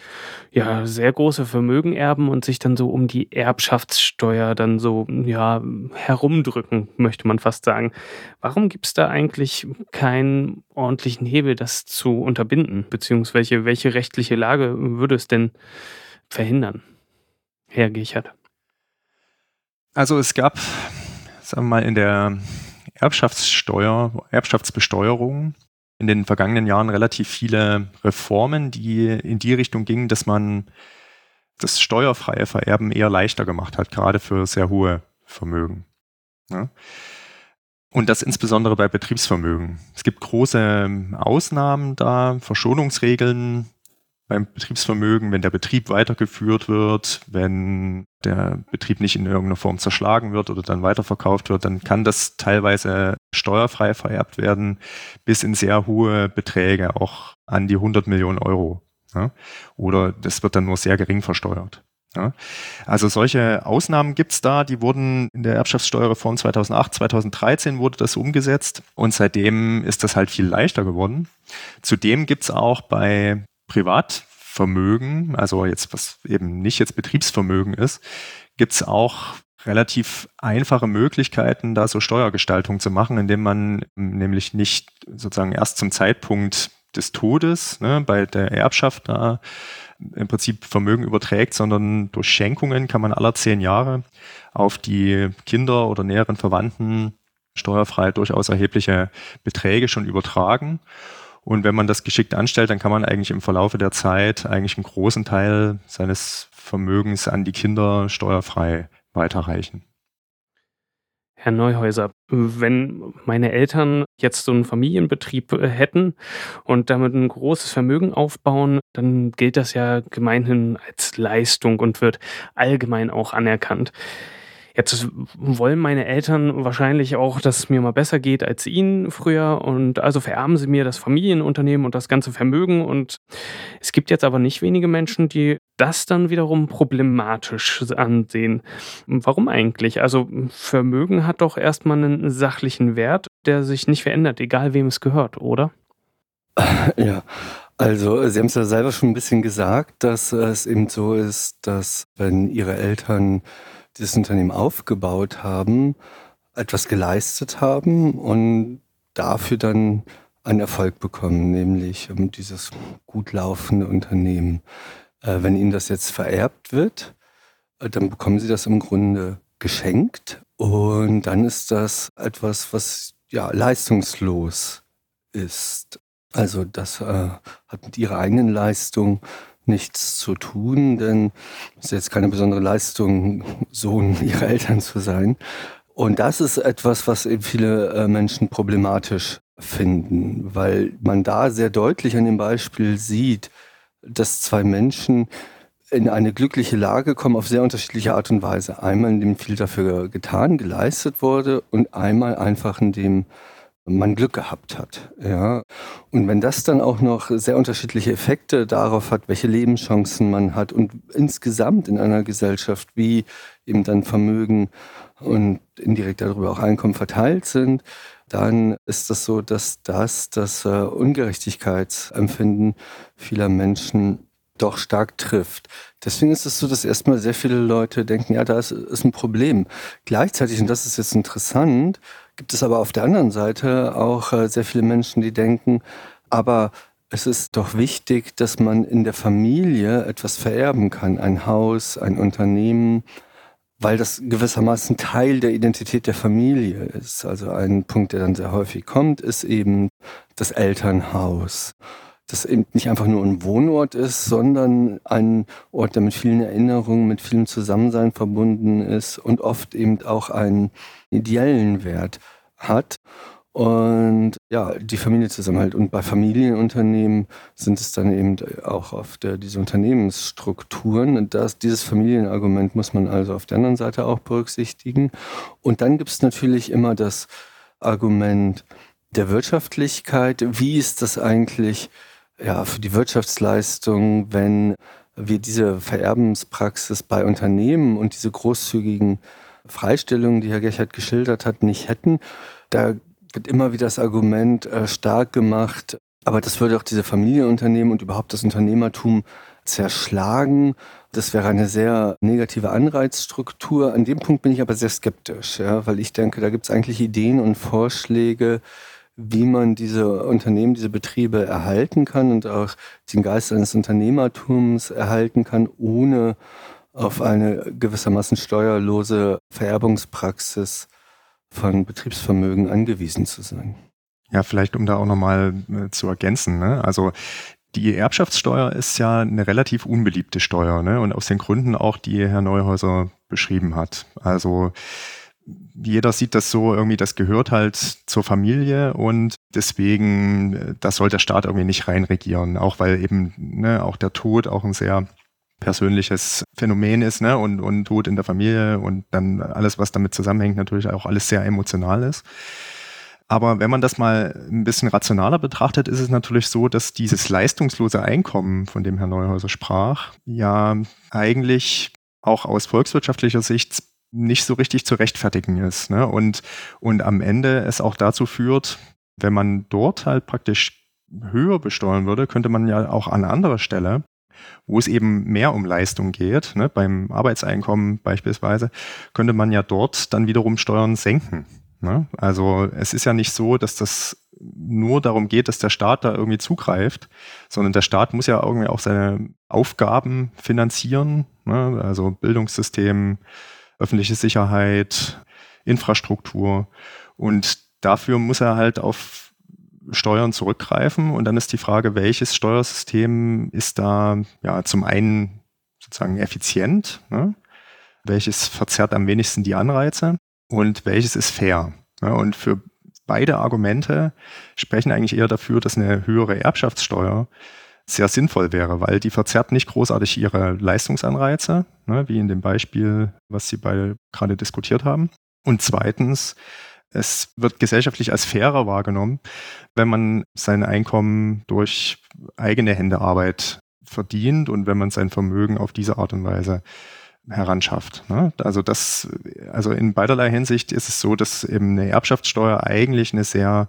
ja sehr große Vermögen erben und sich dann so um die Erbschaftssteuer dann so ja herumdrücken, möchte man fast sagen. Warum gibt es da eigentlich keinen ordentlichen Hebel, das zu unterbinden? Beziehungsweise welche rechtliche Lage würde es denn verhindern? Herr Gichert. Also es gab sagen wir mal, in der Erbschaftssteuer, Erbschaftsbesteuerung in den vergangenen Jahren relativ viele Reformen, die in die Richtung gingen, dass man das steuerfreie Vererben eher leichter gemacht hat, gerade für sehr hohe Vermögen. Ja. Und das insbesondere bei Betriebsvermögen. Es gibt große Ausnahmen da, Verschonungsregeln beim Betriebsvermögen, wenn der Betrieb weitergeführt wird, wenn der Betrieb nicht in irgendeiner Form zerschlagen wird oder dann weiterverkauft wird, dann kann das teilweise steuerfrei vererbt werden, bis in sehr hohe Beträge, auch an die 100 Millionen Euro. Ja? Oder das wird dann nur sehr gering versteuert. Ja, also solche Ausnahmen gibt's da, die wurden in der Erbschaftssteuerreform 2008, 2013 wurde das umgesetzt und seitdem ist das halt viel leichter geworden. Zudem gibt's auch bei Privatvermögen, also jetzt was eben nicht jetzt Betriebsvermögen ist, gibt's auch relativ einfache Möglichkeiten, da so Steuergestaltung zu machen, indem man nämlich nicht sozusagen erst zum Zeitpunkt des Todes ne, bei der Erbschaft da im Prinzip Vermögen überträgt, sondern durch Schenkungen kann man aller zehn Jahre auf die Kinder oder näheren Verwandten steuerfrei durchaus erhebliche Beträge schon übertragen. Und wenn man das geschickt anstellt, dann kann man eigentlich im Verlaufe der Zeit eigentlich einen großen Teil seines Vermögens an die Kinder steuerfrei weiterreichen. Herr Neuhäuser, wenn meine Eltern jetzt so einen Familienbetrieb äh, hätten und damit ein großes Vermögen aufbauen, dann gilt das ja gemeinhin als Leistung und wird allgemein auch anerkannt. Jetzt wollen meine Eltern wahrscheinlich auch, dass es mir mal besser geht als ihnen früher und also vererben sie mir das Familienunternehmen und das ganze Vermögen und es gibt jetzt aber nicht wenige Menschen, die das dann wiederum problematisch ansehen. Warum eigentlich? Also Vermögen hat doch erstmal einen sachlichen Wert, der sich nicht verändert, egal wem es gehört, oder? Ja, also Sie haben es ja selber schon ein bisschen gesagt, dass es eben so ist, dass wenn Ihre Eltern dieses Unternehmen aufgebaut haben, etwas geleistet haben und dafür dann einen Erfolg bekommen, nämlich dieses gut laufende Unternehmen. Äh, wenn Ihnen das jetzt vererbt wird, äh, dann bekommen Sie das im Grunde geschenkt und dann ist das etwas, was ja leistungslos ist. Also das äh, hat mit Ihrer eigenen Leistung nichts zu tun, denn es ist jetzt keine besondere Leistung, Sohn ihrer Eltern zu sein. Und das ist etwas, was eben viele äh, Menschen problematisch finden, weil man da sehr deutlich an dem Beispiel sieht, dass zwei Menschen in eine glückliche Lage kommen auf sehr unterschiedliche Art und Weise. Einmal, indem viel dafür getan, geleistet wurde und einmal einfach, indem man Glück gehabt hat. Ja. Und wenn das dann auch noch sehr unterschiedliche Effekte darauf hat, welche Lebenschancen man hat und insgesamt in einer Gesellschaft, wie eben dann Vermögen und indirekt darüber auch Einkommen verteilt sind, dann ist das so, dass das das äh, Ungerechtigkeitsempfinden vieler Menschen doch stark trifft. Deswegen ist es so, dass erstmal sehr viele Leute denken, ja, da ist, ist ein Problem. Gleichzeitig, und das ist jetzt interessant, gibt es aber auf der anderen Seite auch äh, sehr viele Menschen, die denken, aber es ist doch wichtig, dass man in der Familie etwas vererben kann, ein Haus, ein Unternehmen, weil das gewissermaßen Teil der Identität der Familie ist. Also ein Punkt, der dann sehr häufig kommt, ist eben das Elternhaus das eben nicht einfach nur ein Wohnort ist, sondern ein Ort, der mit vielen Erinnerungen, mit vielem Zusammensein verbunden ist und oft eben auch einen ideellen Wert hat. Und ja, die Familie zusammenhält. Und bei Familienunternehmen sind es dann eben auch oft äh, diese Unternehmensstrukturen. Und das, dieses Familienargument muss man also auf der anderen Seite auch berücksichtigen. Und dann gibt es natürlich immer das Argument der Wirtschaftlichkeit. Wie ist das eigentlich ja, für die Wirtschaftsleistung, wenn wir diese Vererbenspraxis bei Unternehmen und diese großzügigen Freistellungen, die Herr Gerchert geschildert hat, nicht hätten. Da wird immer wieder das Argument äh, stark gemacht, aber das würde auch diese Familienunternehmen und überhaupt das Unternehmertum zerschlagen. Das wäre eine sehr negative Anreizstruktur. An dem Punkt bin ich aber sehr skeptisch, ja, weil ich denke, da gibt es eigentlich Ideen und Vorschläge, wie man diese Unternehmen, diese Betriebe erhalten kann und auch den Geist eines Unternehmertums erhalten kann, ohne auf eine gewissermaßen steuerlose Vererbungspraxis von Betriebsvermögen angewiesen zu sein. Ja, vielleicht um da auch nochmal äh, zu ergänzen. Ne? Also Die Erbschaftssteuer ist ja eine relativ unbeliebte Steuer ne? und aus den Gründen auch, die Herr Neuhäuser beschrieben hat. Also jeder sieht das so, irgendwie, das gehört halt zur Familie und deswegen, äh, das soll der Staat irgendwie nicht reinregieren, auch weil eben ne, auch der Tod auch ein sehr persönliches Phänomen ist, ne, und, und Tod in der Familie und dann alles, was damit zusammenhängt, natürlich auch alles sehr emotional ist. Aber wenn man das mal ein bisschen rationaler betrachtet, ist es natürlich so, dass dieses leistungslose Einkommen, von dem Herr Neuhäuser sprach, ja eigentlich auch aus volkswirtschaftlicher Sicht nicht so richtig zu rechtfertigen ist. Ne? Und, und am Ende es auch dazu führt, wenn man dort halt praktisch höher besteuern würde, könnte man ja auch an anderer Stelle, wo es eben mehr um Leistung geht, ne, beim Arbeitseinkommen beispielsweise, könnte man ja dort dann wiederum Steuern senken. Ne? Also es ist ja nicht so, dass das nur darum geht, dass der Staat da irgendwie zugreift, sondern der Staat muss ja irgendwie auch seine Aufgaben finanzieren, ne? also Bildungssystem, öffentliche Sicherheit, Infrastruktur. Und dafür muss er halt auf Steuern zurückgreifen. Und dann ist die Frage, welches Steuersystem ist da ja zum einen sozusagen effizient, ne? welches verzerrt am wenigsten die Anreize und welches ist fair. Ja, und für beide Argumente sprechen eigentlich eher dafür, dass eine höhere Erbschaftssteuer sehr sinnvoll wäre, weil die verzerrt nicht großartig ihre Leistungsanreize, ne, wie in dem Beispiel, was Sie beide gerade diskutiert haben. Und zweitens, es wird gesellschaftlich als fairer wahrgenommen, wenn man sein Einkommen durch eigene Hände Arbeit verdient und wenn man sein Vermögen auf diese Art und Weise heranschafft. Ne? Also das, also in beiderlei Hinsicht ist es so, dass eben eine Erbschaftssteuer eigentlich eine sehr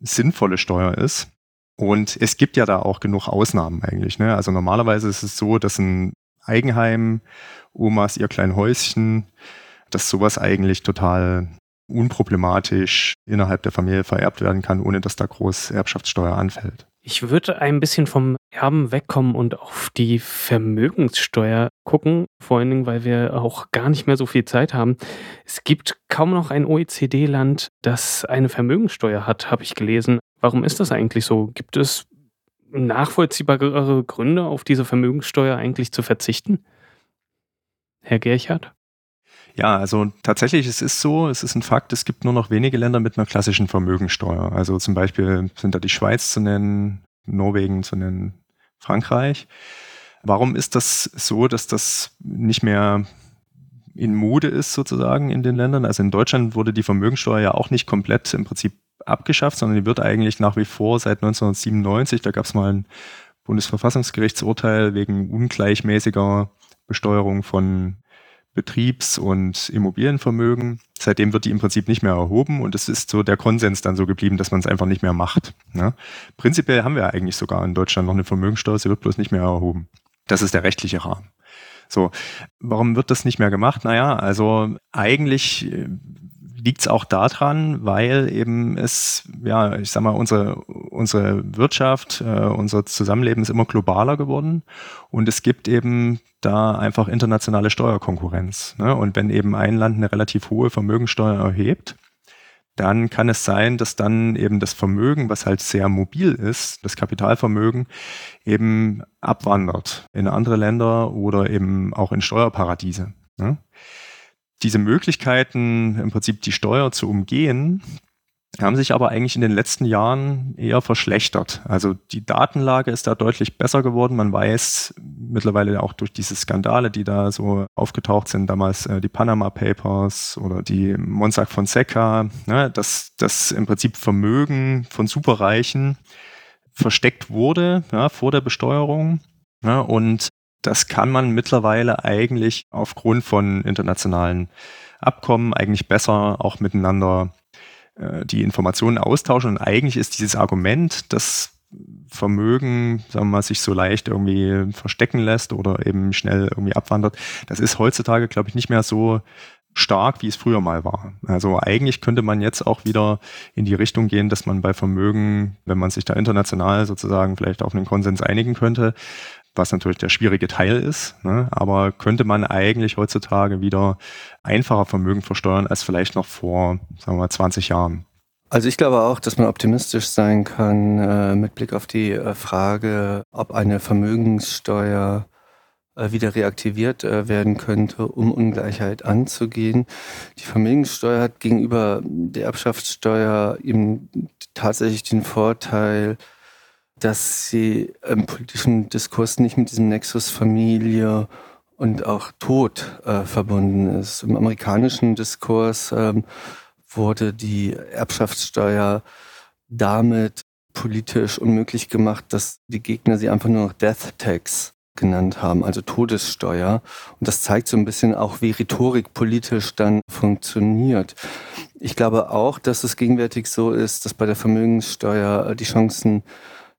sinnvolle Steuer ist. Und es gibt ja da auch genug Ausnahmen eigentlich. Ne? Also normalerweise ist es so, dass ein Eigenheim, Omas ihr klein Häuschen, dass sowas eigentlich total unproblematisch innerhalb der Familie vererbt werden kann, ohne dass da groß Erbschaftssteuer anfällt. Ich würde ein bisschen vom Erben wegkommen und auf die Vermögenssteuer gucken, vor allen Dingen, weil wir auch gar nicht mehr so viel Zeit haben. Es gibt kaum noch ein OECD-Land, das eine Vermögenssteuer hat, habe ich gelesen. Warum ist das eigentlich so? Gibt es nachvollziehbare Gründe, auf diese Vermögenssteuer eigentlich zu verzichten? Herr Gerchard? Ja, also tatsächlich, es ist so, es ist ein Fakt, es gibt nur noch wenige Länder mit einer klassischen Vermögensteuer. Also zum Beispiel sind da die Schweiz zu nennen, Norwegen zu nennen, Frankreich. Warum ist das so, dass das nicht mehr in Mode ist sozusagen in den Ländern? Also in Deutschland wurde die Vermögensteuer ja auch nicht komplett im Prinzip abgeschafft, sondern die wird eigentlich nach wie vor seit 1997, da gab es mal ein Bundesverfassungsgerichtsurteil wegen ungleichmäßiger Besteuerung von Betriebs- und Immobilienvermögen. Seitdem wird die im Prinzip nicht mehr erhoben und es ist so der Konsens dann so geblieben, dass man es einfach nicht mehr macht. Ne? Prinzipiell haben wir eigentlich sogar in Deutschland noch eine Vermögensteuer, sie wird bloß nicht mehr erhoben. Das ist der rechtliche Rahmen. So, warum wird das nicht mehr gemacht? Naja, also eigentlich äh, liegt es auch daran, weil eben es, ja, ich sag mal, unsere, unsere Wirtschaft, äh, unser Zusammenleben ist immer globaler geworden und es gibt eben da einfach internationale Steuerkonkurrenz. Ne? Und wenn eben ein Land eine relativ hohe Vermögensteuer erhebt, dann kann es sein, dass dann eben das Vermögen, was halt sehr mobil ist, das Kapitalvermögen, eben abwandert in andere Länder oder eben auch in Steuerparadiese. Ne? Diese Möglichkeiten, im Prinzip die Steuer zu umgehen, haben sich aber eigentlich in den letzten Jahren eher verschlechtert. Also die Datenlage ist da deutlich besser geworden. Man weiß mittlerweile auch durch diese Skandale, die da so aufgetaucht sind, damals äh, die Panama Papers oder die Monsac Fonseca, ne, dass das im Prinzip Vermögen von Superreichen versteckt wurde ja, vor der Besteuerung. Ja, und das kann man mittlerweile eigentlich aufgrund von internationalen Abkommen eigentlich besser auch miteinander äh, die Informationen austauschen. Und eigentlich ist dieses Argument, dass Vermögen, sagen wir mal, sich so leicht irgendwie verstecken lässt oder eben schnell irgendwie abwandert, das ist heutzutage, glaube ich, nicht mehr so stark, wie es früher mal war. Also eigentlich könnte man jetzt auch wieder in die Richtung gehen, dass man bei Vermögen, wenn man sich da international sozusagen vielleicht auf einen Konsens einigen könnte, was natürlich der schwierige Teil ist. Ne? Aber könnte man eigentlich heutzutage wieder einfacher Vermögen versteuern als vielleicht noch vor, sagen wir mal, 20 Jahren. Also ich glaube auch, dass man optimistisch sein kann äh, mit Blick auf die äh, Frage, ob eine Vermögenssteuer äh, wieder reaktiviert äh, werden könnte, um Ungleichheit anzugehen. Die Vermögenssteuer hat gegenüber der Erbschaftssteuer eben tatsächlich den Vorteil, dass sie im politischen Diskurs nicht mit diesem Nexus Familie und auch Tod äh, verbunden ist. Im amerikanischen Diskurs ähm, wurde die Erbschaftssteuer damit politisch unmöglich gemacht, dass die Gegner sie einfach nur noch Death Tax genannt haben, also Todessteuer. Und das zeigt so ein bisschen auch, wie Rhetorik politisch dann funktioniert. Ich glaube auch, dass es gegenwärtig so ist, dass bei der Vermögenssteuer die Chancen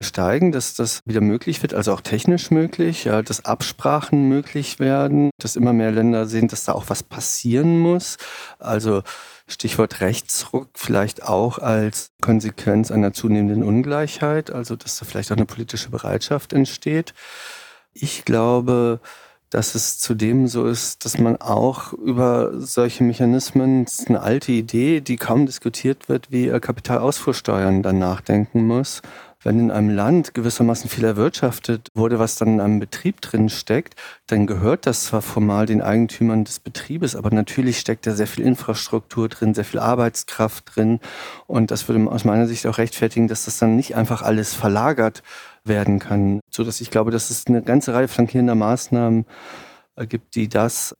steigen, dass das wieder möglich wird, also auch technisch möglich, ja, dass Absprachen möglich werden, dass immer mehr Länder sehen, dass da auch was passieren muss. Also Stichwort Rechtsruck vielleicht auch als Konsequenz einer zunehmenden Ungleichheit, also dass da vielleicht auch eine politische Bereitschaft entsteht. Ich glaube, dass es zudem so ist, dass man auch über solche Mechanismen, das ist eine alte Idee, die kaum diskutiert wird, wie Kapitalausfuhrsteuern dann nachdenken muss. Wenn in einem Land gewissermaßen viel erwirtschaftet wurde, was dann in einem Betrieb drin steckt, dann gehört das zwar formal den Eigentümern des Betriebes, aber natürlich steckt da sehr viel Infrastruktur drin, sehr viel Arbeitskraft drin. Und das würde aus meiner Sicht auch rechtfertigen, dass das dann nicht einfach alles verlagert werden kann. So dass ich glaube, dass es eine ganze Reihe flankierender Maßnahmen äh, gibt, die das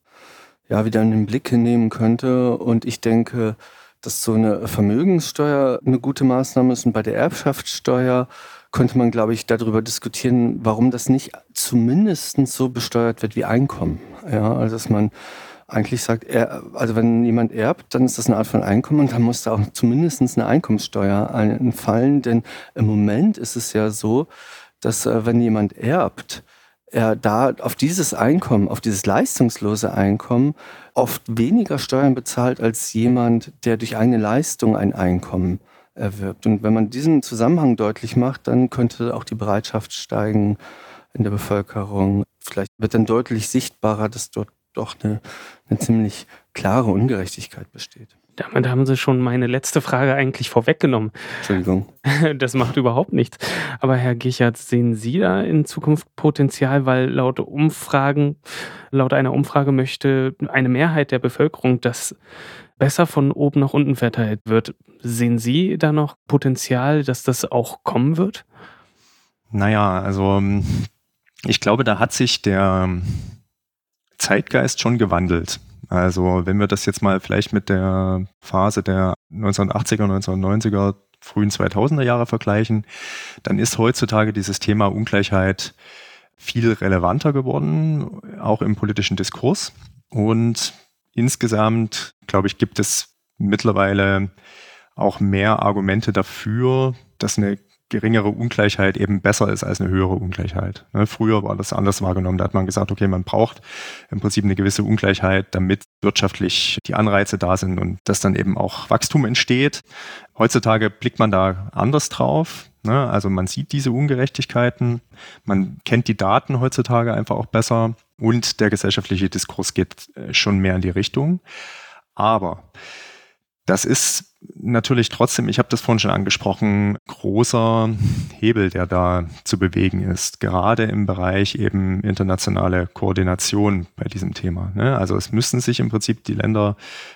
ja wieder in den Blick nehmen könnte. Und ich denke, dass so eine Vermögenssteuer eine gute Maßnahme ist. Und bei der Erbschaftssteuer könnte man, glaube ich, darüber diskutieren, warum das nicht zumindest so besteuert wird wie Einkommen. Ja, also dass man eigentlich sagt, er, also wenn jemand erbt, dann ist das eine Art von Einkommen und dann muss da auch zumindest eine Einkommenssteuer einfallen. Denn im Moment ist es ja so, dass äh, wenn jemand erbt, er da auf dieses Einkommen, auf dieses leistungslose Einkommen oft weniger Steuern bezahlt als jemand, der durch eine Leistung ein Einkommen erwirbt. Und wenn man diesen Zusammenhang deutlich macht, dann könnte auch die Bereitschaft steigen in der Bevölkerung. Vielleicht wird dann deutlich sichtbarer, dass dort doch eine, eine ziemlich klare Ungerechtigkeit besteht. Damit haben Sie schon meine letzte Frage eigentlich vorweggenommen. Entschuldigung. Das macht überhaupt nichts. Aber Herr Gichert, sehen Sie da in Zukunft Potenzial, weil laut Umfragen, laut einer Umfrage möchte eine Mehrheit der Bevölkerung, dass besser von oben nach unten verteilt wird. Sehen Sie da noch Potenzial, dass das auch kommen wird? Naja, also ich glaube, da hat sich der Zeitgeist schon gewandelt. Also wenn wir das jetzt mal vielleicht mit der Phase der 1980er, 1990er, frühen 2000er Jahre vergleichen, dann ist heutzutage dieses Thema Ungleichheit viel relevanter geworden, auch im politischen Diskurs. Und insgesamt, glaube ich, gibt es mittlerweile auch mehr Argumente dafür, dass eine geringere Ungleichheit eben besser ist als eine höhere Ungleichheit. Ne, früher war das anders wahrgenommen. Da hat man gesagt, okay, man braucht im Prinzip eine gewisse Ungleichheit, damit wirtschaftlich die Anreize da sind und dass dann eben auch Wachstum entsteht. Heutzutage blickt man da anders drauf. Ne? Also man sieht diese Ungerechtigkeiten, man kennt die Daten heutzutage einfach auch besser und der gesellschaftliche Diskurs geht äh, schon mehr in die Richtung. Aber das ist natürlich trotzdem, ich habe das vorhin schon angesprochen, großer Hebel, der da zu bewegen ist, gerade im Bereich eben internationale Koordination bei diesem Thema. Ne? Also es müssen sich im Prinzip die Länder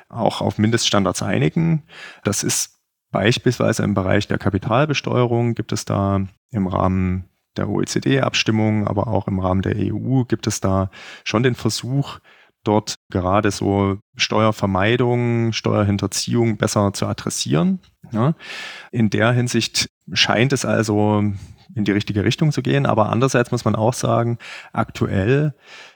auch auf Mindeststandards einigen. Das ist beispielsweise im Bereich der Kapitalbesteuerung gibt es da im Rahmen der OECD-Abstimmung, aber auch im Rahmen der EU gibt es da schon den Versuch, dort gerade so Steuervermeidung, Steuerhinterziehung besser zu adressieren. Ja. In der Hinsicht scheint es also in die richtige Richtung zu gehen, aber andererseits muss man auch sagen, aktuell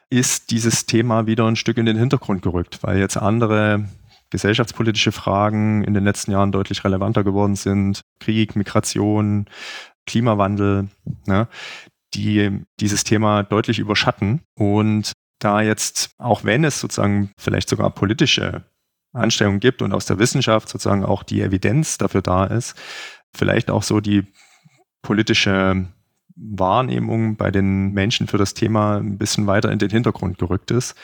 ist dieses Thema wieder ein Stück in den Hintergrund gerückt, weil jetzt andere gesellschaftspolitische Fragen in den letzten Jahren deutlich relevanter geworden sind. Krieg, Migration, Klimawandel, ne, die dieses Thema deutlich überschatten. Und da jetzt, auch wenn es sozusagen vielleicht sogar politische Anstrengungen gibt und aus der Wissenschaft sozusagen auch die Evidenz dafür da ist, vielleicht auch so die politische Wahrnehmung bei den Menschen für das Thema ein bisschen weiter in den Hintergrund gerückt ist.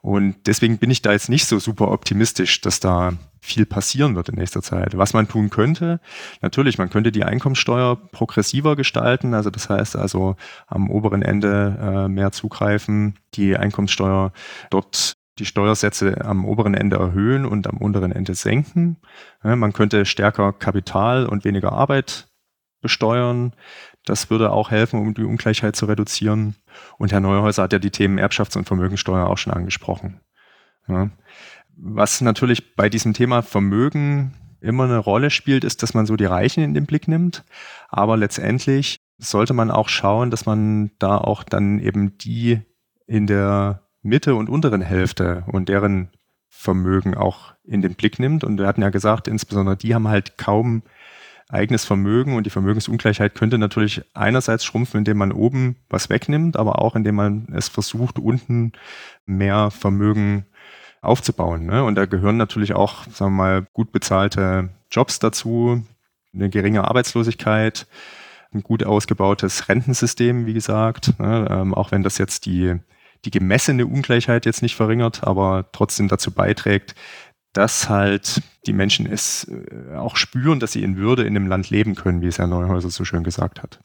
Und deswegen bin ich da jetzt nicht so super optimistisch, dass da viel passieren wird in nächster Zeit. Was man tun könnte, natürlich, man könnte die Einkommenssteuer progressiver gestalten, also das heißt also am oberen Ende äh, mehr zugreifen, die Einkommenssteuer dort die Steuersätze am oberen Ende erhöhen und am unteren Ende senken. Ja, man könnte stärker Kapital und weniger Arbeit besteuern. Das würde auch helfen, um die Ungleichheit zu reduzieren. Und Herr Neuhäuser hat ja die Themen Erbschafts- und Vermögensteuer auch schon angesprochen. Ja. Was natürlich bei diesem Thema Vermögen immer eine Rolle spielt, ist, dass man so die Reichen in den Blick nimmt. Aber letztendlich sollte man auch schauen, dass man da auch dann eben die in der Mitte und unteren Hälfte und deren Vermögen auch in den Blick nimmt. Und wir hatten ja gesagt, insbesondere die haben halt kaum eigenes Vermögen und die Vermögensungleichheit könnte natürlich einerseits schrumpfen, indem man oben was wegnimmt, aber auch indem man es versucht, unten mehr Vermögen aufzubauen. Ne? Und da gehören natürlich auch, sagen wir mal, gut bezahlte Jobs dazu, eine geringe Arbeitslosigkeit, ein gut ausgebautes Rentensystem, wie gesagt, ne? ähm, auch wenn das jetzt die, die gemessene Ungleichheit jetzt nicht verringert, aber trotzdem dazu beiträgt, dass halt die Menschen es äh, auch spüren, dass sie in Würde in dem Land leben können, wie es Herr Neuhäuser so schön gesagt hat.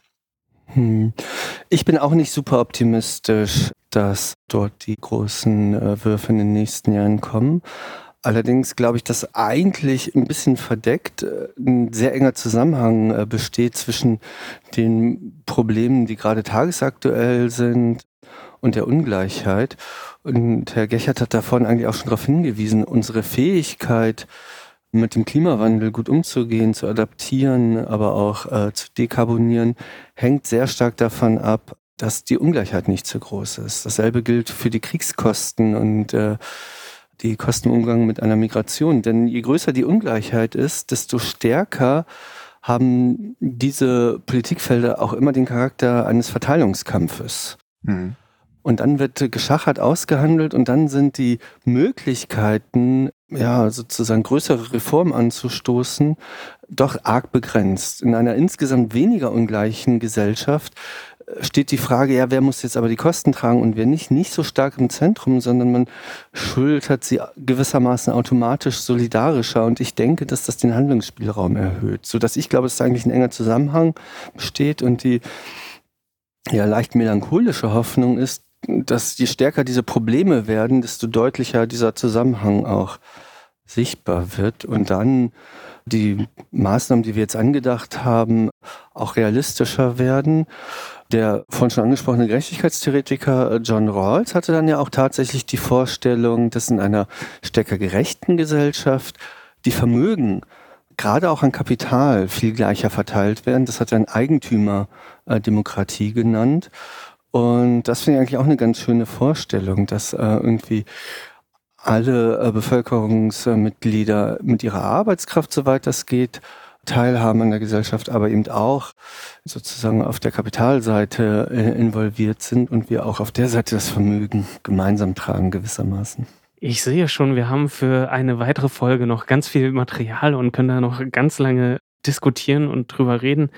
Hm. Ich bin auch nicht super optimistisch, dass dort die großen äh, Würfe in den nächsten Jahren kommen. Allerdings glaube ich, dass eigentlich ein bisschen verdeckt äh, ein sehr enger Zusammenhang besteht zwischen den Problemen, die gerade tagesaktuell sind und der Ungleichheit. Und Herr Gechert hat davon eigentlich auch schon darauf hingewiesen, unsere Fähigkeit, mit dem Klimawandel gut umzugehen, zu adaptieren, aber auch äh, zu dekarbonieren, hängt sehr stark davon ab, dass die Ungleichheit nicht zu groß ist. Dasselbe gilt für die Kriegskosten und äh, die Kosten im Umgang mit einer Migration. Denn je größer die Ungleichheit ist, desto stärker haben diese Politikfelder auch immer den Charakter eines Verteilungskampfes. Mhm. Und dann wird geschachert ausgehandelt und dann sind die Möglichkeiten, ja, sozusagen größere Reformen anzustoßen, doch arg begrenzt. In einer insgesamt weniger ungleichen Gesellschaft äh, steht die Frage, ja, wer muss jetzt aber die Kosten tragen und wer nicht, nicht so stark im Zentrum, sondern man schultert sie gewissermaßen automatisch solidarischer. Und ich denke, dass das den Handlungsspielraum erhöht, so dass ich glaube, dass da eigentlich ein enger Zusammenhang besteht und die ja leicht melancholische Hoffnung ist, dass je stärker diese Probleme werden, desto deutlicher dieser Zusammenhang auch sichtbar wird und dann die Maßnahmen, die wir jetzt angedacht haben, auch realistischer werden. Der von schon angesprochene Gerechtigkeitstheoretiker John Rawls hatte dann ja auch tatsächlich die Vorstellung, dass in einer stärker gerechten Gesellschaft die Vermögen gerade auch an Kapital viel gleicher verteilt werden. Das hat er eine Eigentümerdemokratie genannt. Und das finde ich eigentlich auch eine ganz schöne Vorstellung, dass äh, irgendwie alle äh, Bevölkerungsmitglieder mit ihrer Arbeitskraft, soweit das geht, teilhaben an der Gesellschaft, aber eben auch sozusagen auf der Kapitalseite äh, involviert sind und wir auch auf der Seite das Vermögen gemeinsam tragen gewissermaßen. Ich sehe schon, wir haben für eine weitere Folge noch ganz viel Material und können da noch ganz lange diskutieren und drüber reden.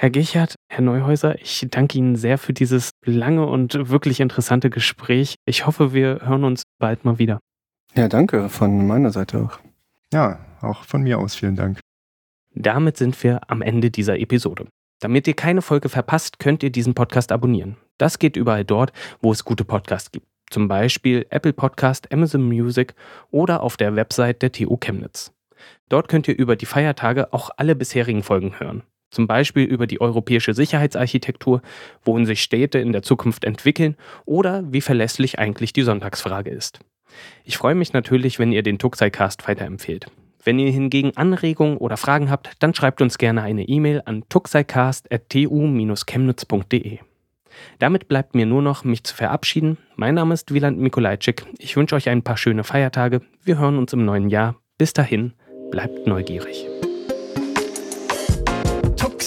Herr Gichert, Herr Neuhäuser, ich danke Ihnen sehr für dieses lange und wirklich interessante Gespräch. Ich hoffe, wir hören uns bald mal wieder. Ja, danke von meiner Seite auch. Ja, auch von mir aus vielen Dank. Damit sind wir am Ende dieser Episode. Damit ihr keine Folge verpasst, könnt ihr diesen Podcast abonnieren. Das geht überall dort, wo es gute Podcasts gibt. Zum Beispiel Apple Podcast, Amazon Music oder auf der Website der TU Chemnitz. Dort könnt ihr über die Feiertage auch alle bisherigen Folgen hören zum Beispiel über die europäische Sicherheitsarchitektur, wohin sich Städte in der Zukunft entwickeln oder wie verlässlich eigentlich die Sonntagsfrage ist. Ich freue mich natürlich, wenn ihr den Tuxicast weiterempfehlt. Wenn ihr hingegen Anregungen oder Fragen habt, dann schreibt uns gerne eine E-Mail an tuxicast.tu-chemnitz.de. Damit bleibt mir nur noch, mich zu verabschieden. Mein Name ist Wieland Mikolajczyk. Ich wünsche euch ein paar schöne Feiertage. Wir hören uns im neuen Jahr. Bis dahin, bleibt neugierig.